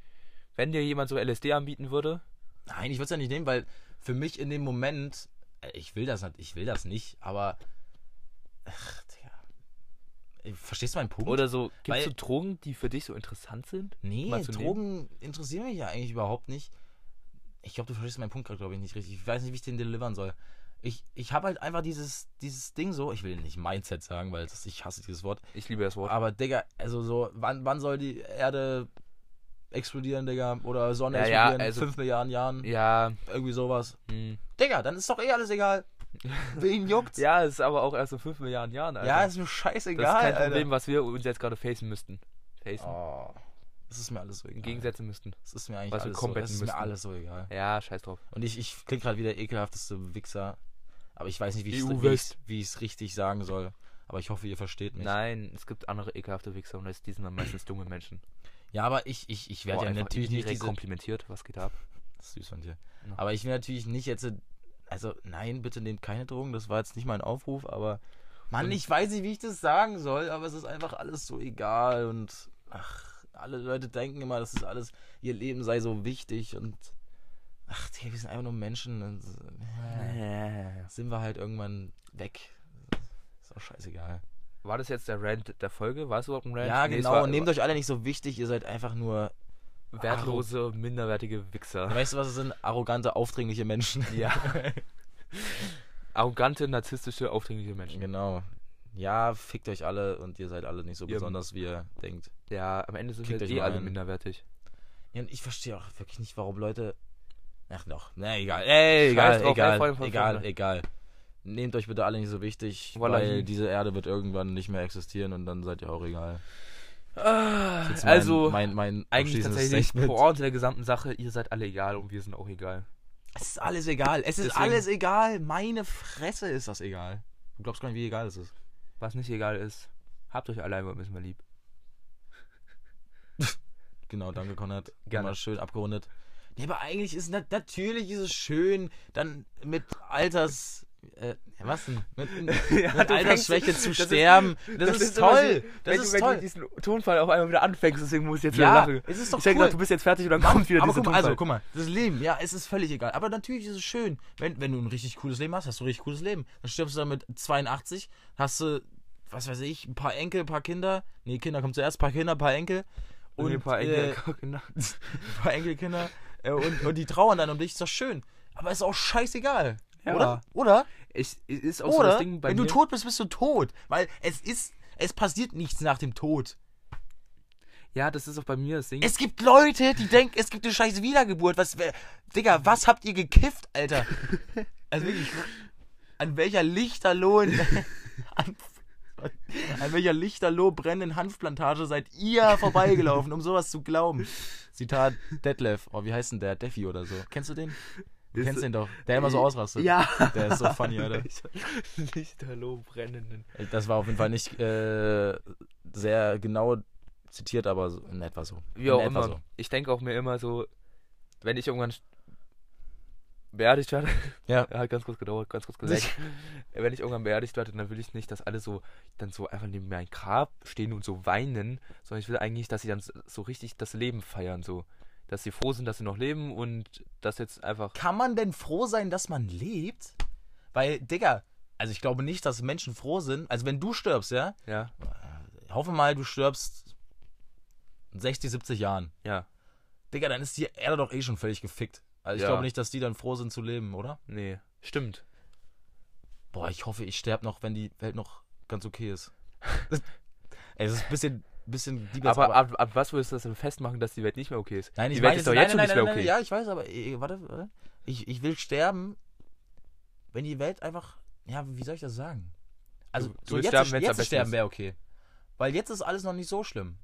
Wenn dir jemand so LSD anbieten würde? Nein, ich würde es ja nicht nehmen, weil für mich in dem Moment, äh, ich will das nicht, ich will das nicht, aber ach, Digga. Verstehst du meinen Punkt? Oder so, gibt es so Drogen, die für dich so interessant sind? Nee, Drogen interessieren mich ja eigentlich überhaupt nicht. Ich glaube, du verstehst meinen Punkt gerade, glaube ich, nicht richtig. Ich weiß nicht, wie ich den delivern soll. Ich, ich habe halt einfach dieses, dieses Ding so, ich will nicht Mindset sagen, weil das, ich hasse dieses Wort. Ich liebe das Wort. Aber, Digga, also so, wann, wann soll die Erde explodieren, Digga? Oder Sonne ja, explodieren ja, also, in 5 Milliarden Jahren? Ja. Irgendwie sowas. Hm. Digga, dann ist doch eh alles egal. Wen juckt's? ja, es ist aber auch erst in 5 Milliarden Jahren, Alter. Ja, ist mir scheißegal, Das ist kein Problem, Alter. was wir uns jetzt gerade facen müssten. Facen. Oh. Das ist mir alles so egal. Gegensätze müssten. Das ist mir eigentlich Was alles, so, das ist mir alles so egal. Ja, scheiß drauf. Und ich, ich klinge gerade wieder ekelhafteste Wichser. Aber ich weiß nicht, wie ich es richtig sagen soll. Aber ich hoffe, ihr versteht mich. Nein, es gibt andere ekelhafte Wichser und das, die sind dann meistens dumme Menschen. Ja, aber ich, ich, ich werde ja natürlich nicht diese... komplimentiert. Was geht ab? Das ist süß von dir. No. Aber ich will natürlich nicht jetzt... Also, nein, bitte nehmt keine Drogen. Das war jetzt nicht mein Aufruf, aber... Mann, ich weiß nicht, wie ich das sagen soll, aber es ist einfach alles so egal und... Ach alle Leute denken immer, das ist alles, ihr Leben sei so wichtig und ach, Digga, wir sind einfach nur Menschen und äh, sind wir halt irgendwann weg. Ist auch scheißegal. War das jetzt der Rant der Folge? War es überhaupt ein Rant? Ja, nee, genau. War, Nehmt euch alle nicht so wichtig, ihr seid einfach nur wertlose, minderwertige Wichser. Weißt du, was es sind? Arrogante, aufdringliche Menschen. Ja. Arrogante, narzisstische, aufdringliche Menschen. Genau. Ja, fickt euch alle und ihr seid alle nicht so ihr besonders, wie ihr denkt. Ja, am Ende sind wir eh alle minderwertig. Ja, und ich verstehe auch wirklich nicht, warum Leute. Ach doch, na egal, ey, egal, drauf, egal, ey, egal, egal. Nehmt euch bitte alle nicht so wichtig, Voila. weil diese Erde wird irgendwann nicht mehr existieren und dann seid ihr auch egal. Ah, mein, also, mein, mein eigentlich tatsächlich Pointe der gesamten Sache, ihr seid alle egal und wir sind auch egal. Es ist alles egal. Es ist Deswegen, alles egal. Meine Fresse ist das egal. Du glaubst gar nicht, wie egal es ist. Was nicht egal ist, habt euch alle ein bisschen lieb. genau, danke Konrad. Gerne. Mal schön abgerundet. Nee, aber eigentlich ist natürlich ist es schön, dann mit Alters äh, was denn? Mit, ja, mit Altersschwäche zu sterben. Ist, das, das, ist, toll. das ist wenn toll. du diesen Tonfall auf einmal wieder anfängst, deswegen muss ich jetzt ja, wieder lachen. Es ist doch ich cool. denke, du bist jetzt fertig und dann kommt wieder aber dieser guck mal, Also, guck mal, das Leben, ja, es ist völlig egal. Aber natürlich ist es schön, wenn, wenn du ein richtig cooles Leben hast, hast du ein richtig cooles Leben. Dann stirbst du dann mit 82, hast du, was weiß ich, ein paar Enkel, ein paar Kinder. Nee, Kinder kommen zuerst, ein paar Kinder, ein paar Enkel. Und, nee, ein paar Enkelkinder. Äh, ein paar Enkelkinder. Äh, und, und die trauern dann um dich, ist doch schön. Aber ist auch scheißegal. Ja. Oder? Oder? Es, es ist auch Oder, so das Ding bei wenn mir. du tot bist, bist du tot. Weil es ist, es passiert nichts nach dem Tod. Ja, das ist auch bei mir das Ding. Es gibt Leute, die denken, es gibt eine scheiß Wiedergeburt. Was, Digga, was habt ihr gekifft, Alter? also wirklich, an welcher Lichterlohn, an, an welcher Lichterloh brennenden Hanfplantage seid ihr vorbeigelaufen, um sowas zu glauben? Zitat Detlef. Oh, wie heißt denn der? Defi oder so. Kennst du den? Du kennst den doch. Der immer so ausrastet. Ja. Der ist so funny, Alter. Lichterloh brennenden. Das war auf jeden Fall nicht äh, sehr genau zitiert, aber so, in etwa so. Wie auch immer. So. Ich denke auch mir immer so, wenn ich irgendwann beerdigt werde. Ja. Hat ganz kurz gedauert, ganz kurz gesagt. wenn ich irgendwann beerdigt werde, dann will ich nicht, dass alle so dann so einfach neben mein Grab stehen und so weinen, sondern ich will eigentlich, dass sie dann so richtig das Leben feiern, so dass sie froh sind, dass sie noch leben und das jetzt einfach. Kann man denn froh sein, dass man lebt? Weil, Digga, also ich glaube nicht, dass Menschen froh sind. Also wenn du stirbst, ja? Ja. Ich hoffe mal, du stirbst in 60, 70 Jahren. Ja. Digga, dann ist die Erde doch eh schon völlig gefickt. Also ich ja. glaube nicht, dass die dann froh sind zu leben, oder? Nee, stimmt. Boah, ich hoffe, ich sterbe noch, wenn die Welt noch ganz okay ist. Ey, das ist ein bisschen bisschen die aber, aber ab, ab, was würdest du das denn festmachen, dass die Welt nicht mehr okay ist? Nein, ich die Welt ist doch jetzt nein, schon nein, nicht mehr okay. Ja, ich weiß, aber äh, warte, warte. Ich, ich will sterben, wenn die Welt einfach. Ja, wie soll ich das sagen? Also, du, du so jetzt, sterben, jetzt sterben wäre okay. Weil jetzt ist alles noch nicht so schlimm.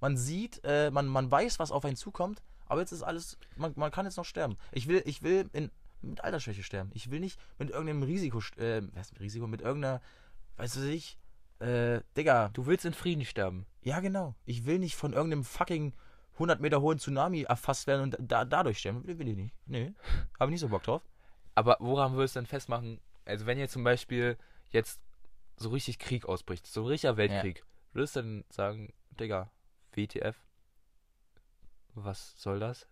Man sieht, äh, man, man weiß, was auf einen zukommt, aber jetzt ist alles. Man, man kann jetzt noch sterben. Ich will, ich will in, mit Altersschwäche sterben. Ich will nicht mit irgendeinem Risiko, äh, was Risiko, mit irgendeiner, weißt du ich, äh, Digga. Du willst in Frieden sterben. Ja, genau. Ich will nicht von irgendeinem fucking 100 Meter hohen Tsunami erfasst werden und da, dadurch sterben. Will ich nicht. Nee. Habe nicht so Bock drauf. Aber woran würdest du denn festmachen? Also, wenn jetzt zum Beispiel jetzt so richtig Krieg ausbricht, so ein richtiger Weltkrieg, ja. würdest du dann sagen, Digga, WTF? Was soll das?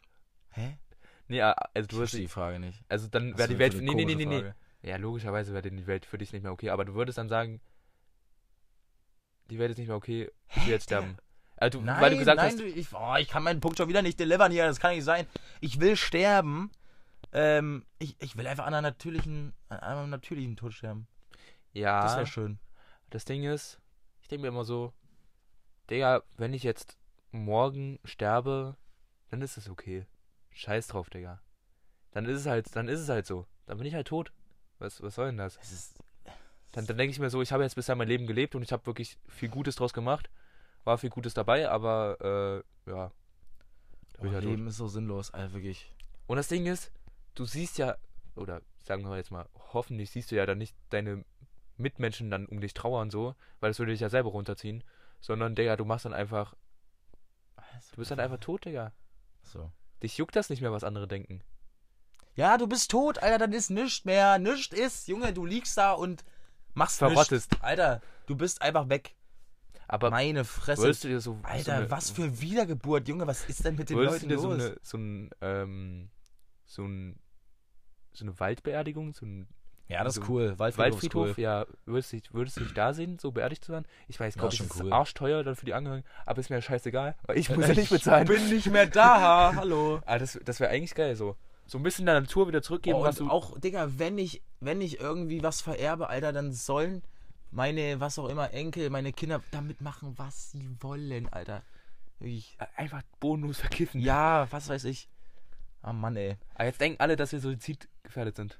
Hä? Nee, also du würdest. die Frage nicht. Also dann wäre die Welt. Nee, nee, nee, nee, nee. Ja, logischerweise wäre die Welt für dich nicht mehr okay, aber du würdest dann sagen, die Welt ist nicht mehr okay, ich will jetzt sterben. Also, nein, weil du gesagt nein, hast, du, ich, oh, ich kann meinen Punkt schon wieder nicht delivern hier, das kann nicht sein. Ich will sterben. Ähm, ich, ich will einfach an einer natürlichen, an einem natürlichen Tod sterben. Ja. Das wäre schön. Das Ding ist, ich denke mir immer so, Digga, wenn ich jetzt morgen sterbe, dann ist es okay. Scheiß drauf, Digga. Dann ist es halt, dann ist es halt so. Dann bin ich halt tot. Was, was soll denn das? Es ist, dann, dann denke ich mir so, ich habe jetzt bisher mein Leben gelebt und ich habe wirklich viel Gutes draus gemacht. War viel Gutes dabei, aber äh, ja. Oh, halt Leben tot. ist so sinnlos, also wirklich. Und das Ding ist, du siehst ja, oder sagen wir jetzt mal, hoffentlich siehst du ja dann nicht deine Mitmenschen dann um dich trauern so, weil das würde dich ja selber runterziehen, sondern Digga, du machst dann einfach. Du bist dann einfach tot, Digga. So. Dich juckt das nicht mehr, was andere denken. Ja, du bist tot, Alter, dann ist nichts mehr. Nichts ist, Junge, du liegst da und machst verrottest. Nichts. Alter, du bist einfach weg. Aber meine Fresse. Würdest du dir so, Alter, so eine, was für Wiedergeburt, Junge, was ist denn mit den Leuten los? So, eine, so ein, ähm, so ein, so eine Waldbeerdigung, so ein ja, das so ist cool. Waldfriedhof, Waldfriedhof cool. ja. Würdest du, würdest du dich da sehen, so beerdigt zu werden? Ich weiß, glaube ich, ist cool. arschteuer dann für die Angehörigen, aber ist mir scheißegal, weil ich muss ja nicht bezahlen. Ich bin nicht mehr da, hallo. Ah, das das wäre eigentlich geil, so so ein bisschen der Natur wieder zurückgeben. Oh, und auch, Digga, wenn ich, wenn ich irgendwie was vererbe, Alter, dann sollen meine, was auch immer, Enkel, meine Kinder damit machen, was sie wollen, Alter. Ich, Einfach bodenlos verkiffen. Ja, was weiß ich. Ah, Mann, ey. Aber jetzt denken alle, dass wir suizidgefährdet sind.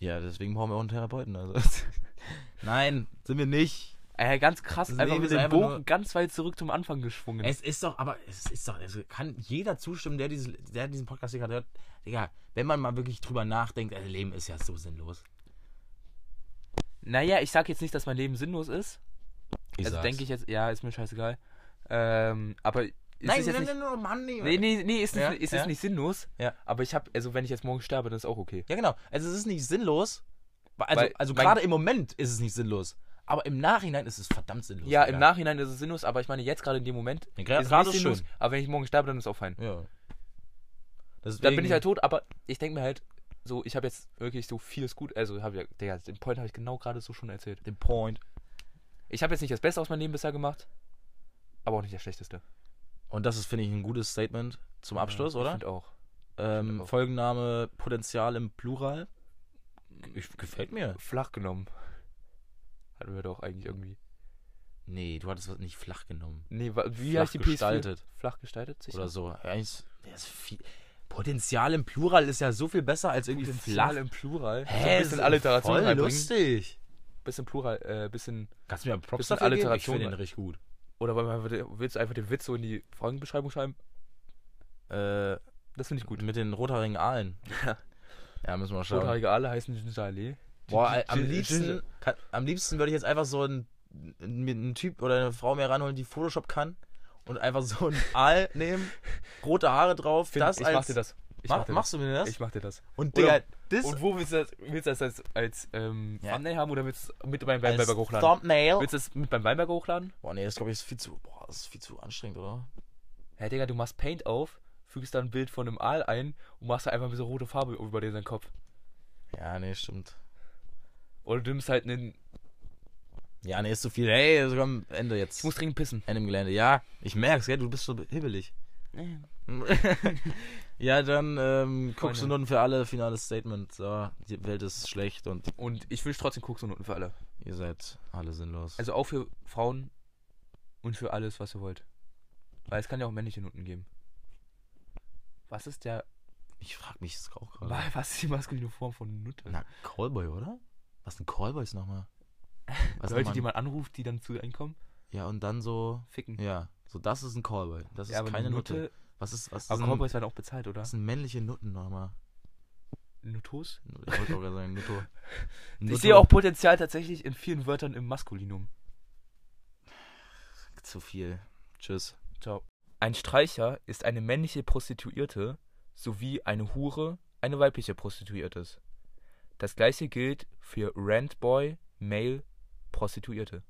Ja, deswegen brauchen wir auch einen Therapeuten. Also. Nein, sind wir nicht. Äh, ganz krass, einfach mit dem Bogen ganz weit zurück zum Anfang geschwungen. Es ist doch, aber es ist doch, es kann jeder zustimmen, der, dieses, der diesen Podcast hier gerade hört. Digga, wenn man mal wirklich drüber nachdenkt, also Leben ist ja so sinnlos. Naja, ich sag jetzt nicht, dass mein Leben sinnlos ist. Ich also denke ich jetzt, ja, ist mir scheißegal. Ähm, aber ist nein, nein, nein, nein, Mann, nee. Nee, nee, nee ist, ja, nicht, ist ja. nicht sinnlos. Ja. Aber ich habe, also wenn ich jetzt morgen sterbe, dann ist auch okay. Ja, genau. Also es ist nicht sinnlos. Also, also gerade im Moment ist es nicht sinnlos. Aber im Nachhinein ist es verdammt sinnlos. Ja, im Nachhinein ist es sinnlos, aber ich meine, jetzt gerade in dem Moment ja, ist es sinnlos. Schön. Aber wenn ich morgen sterbe, dann ist es auch fein. Ja. Deswegen... Dann bin ich halt tot, aber ich denke mir halt, so, ich habe jetzt wirklich so vieles gut, also habe ich, Digga, den Point habe ich genau gerade so schon erzählt. Den Point. Ich habe jetzt nicht das Beste aus meinem Leben bisher gemacht, aber auch nicht das Schlechteste. Und das ist, finde ich, ein gutes Statement zum Abschluss, ja, oder? Ich auch. Ähm, Folgenname Potenzial im Plural. Ich, gefällt mir. Flach genommen. Hatten wir doch eigentlich irgendwie. Nee, du hattest was nicht flach genommen. Nee, wie flach heißt die gestaltet. PS4? Flach gestaltet? Sicher? Oder so. Ja, ist, ist viel, Potenzial im Plural ist ja so viel besser als irgendwie Potenzial flach. im Plural. Hä, so ein bisschen Alliteration voll lustig. Bisschen Plural, äh, bisschen. Kannst du mir Props bisschen Alliteration. Ich finde den richtig gut. Oder willst du einfach den Witz so in die Fragenbeschreibung schreiben? Äh, das finde ich gut. Mit den rothaarigen Aalen. ja, müssen wir schauen. Rothaarige Aale heißen Gingerlee. Boah, am liebsten, kann, am liebsten würde ich jetzt einfach so einen, einen Typ oder eine Frau mehr ranholen, die Photoshop kann und einfach so ein Aal nehmen, rote Haare drauf, Find, das ich als... mach dir das. Ich mach, mach machst du mir das? Ich mach dir das. Und Digga, das... Und wo willst du das, willst du das als, als ähm, ja. Thumbnail haben oder willst du es mit beim Weinberg hochladen? Thumbnail? Willst du es mit beim Weinberg hochladen? Boah, nee, das glaube ich ist viel zu... Boah, das ist viel zu anstrengend, oder? Hä, hey, Digga, du machst Paint auf, fügst dann ein Bild von einem Aal ein und machst da einfach ein bisschen rote Farbe über den Kopf. Ja, nee, stimmt. Oder du nimmst halt einen. Ja, nee, ist zu viel. Hey, sogar am Ende jetzt. Ich muss dringend pissen. Ende im Gelände. Ja, ich merk's, gell? Du bist so hibbelig. ja, dann ähm, guckst du Noten für alle, finales Statement. So, die Welt ist schlecht und. Und ich wünsche trotzdem guckst du Noten für alle. Ihr seid alle sinnlos. Also auch für Frauen und für alles, was ihr wollt. Weil es kann ja auch männliche Noten geben. Was ist der. Ich frag mich das auch gerade. Was ist die maskuline Form von Nutte? Na, Callboy, oder? Was sind Callboys nochmal? Was Leute, die man anruft, die dann zu einkommen? Ja, und dann so. Ficken. Ja. So, das ist ein Callboy. Das ist ja, keine Nutte, Nutte. Was ist, was aber Callboys werden auch bezahlt, oder? Das sind männliche Nutten nochmal. Nutos? Ich wollte auch sagen, Nutto. Ich sehe auch Potenzial tatsächlich in vielen Wörtern im Maskulinum. Zu viel. Tschüss. Ciao. Ein Streicher ist eine männliche Prostituierte sowie eine Hure eine weibliche Prostituierte. Das gleiche gilt für Rentboy, Male, Prostituierte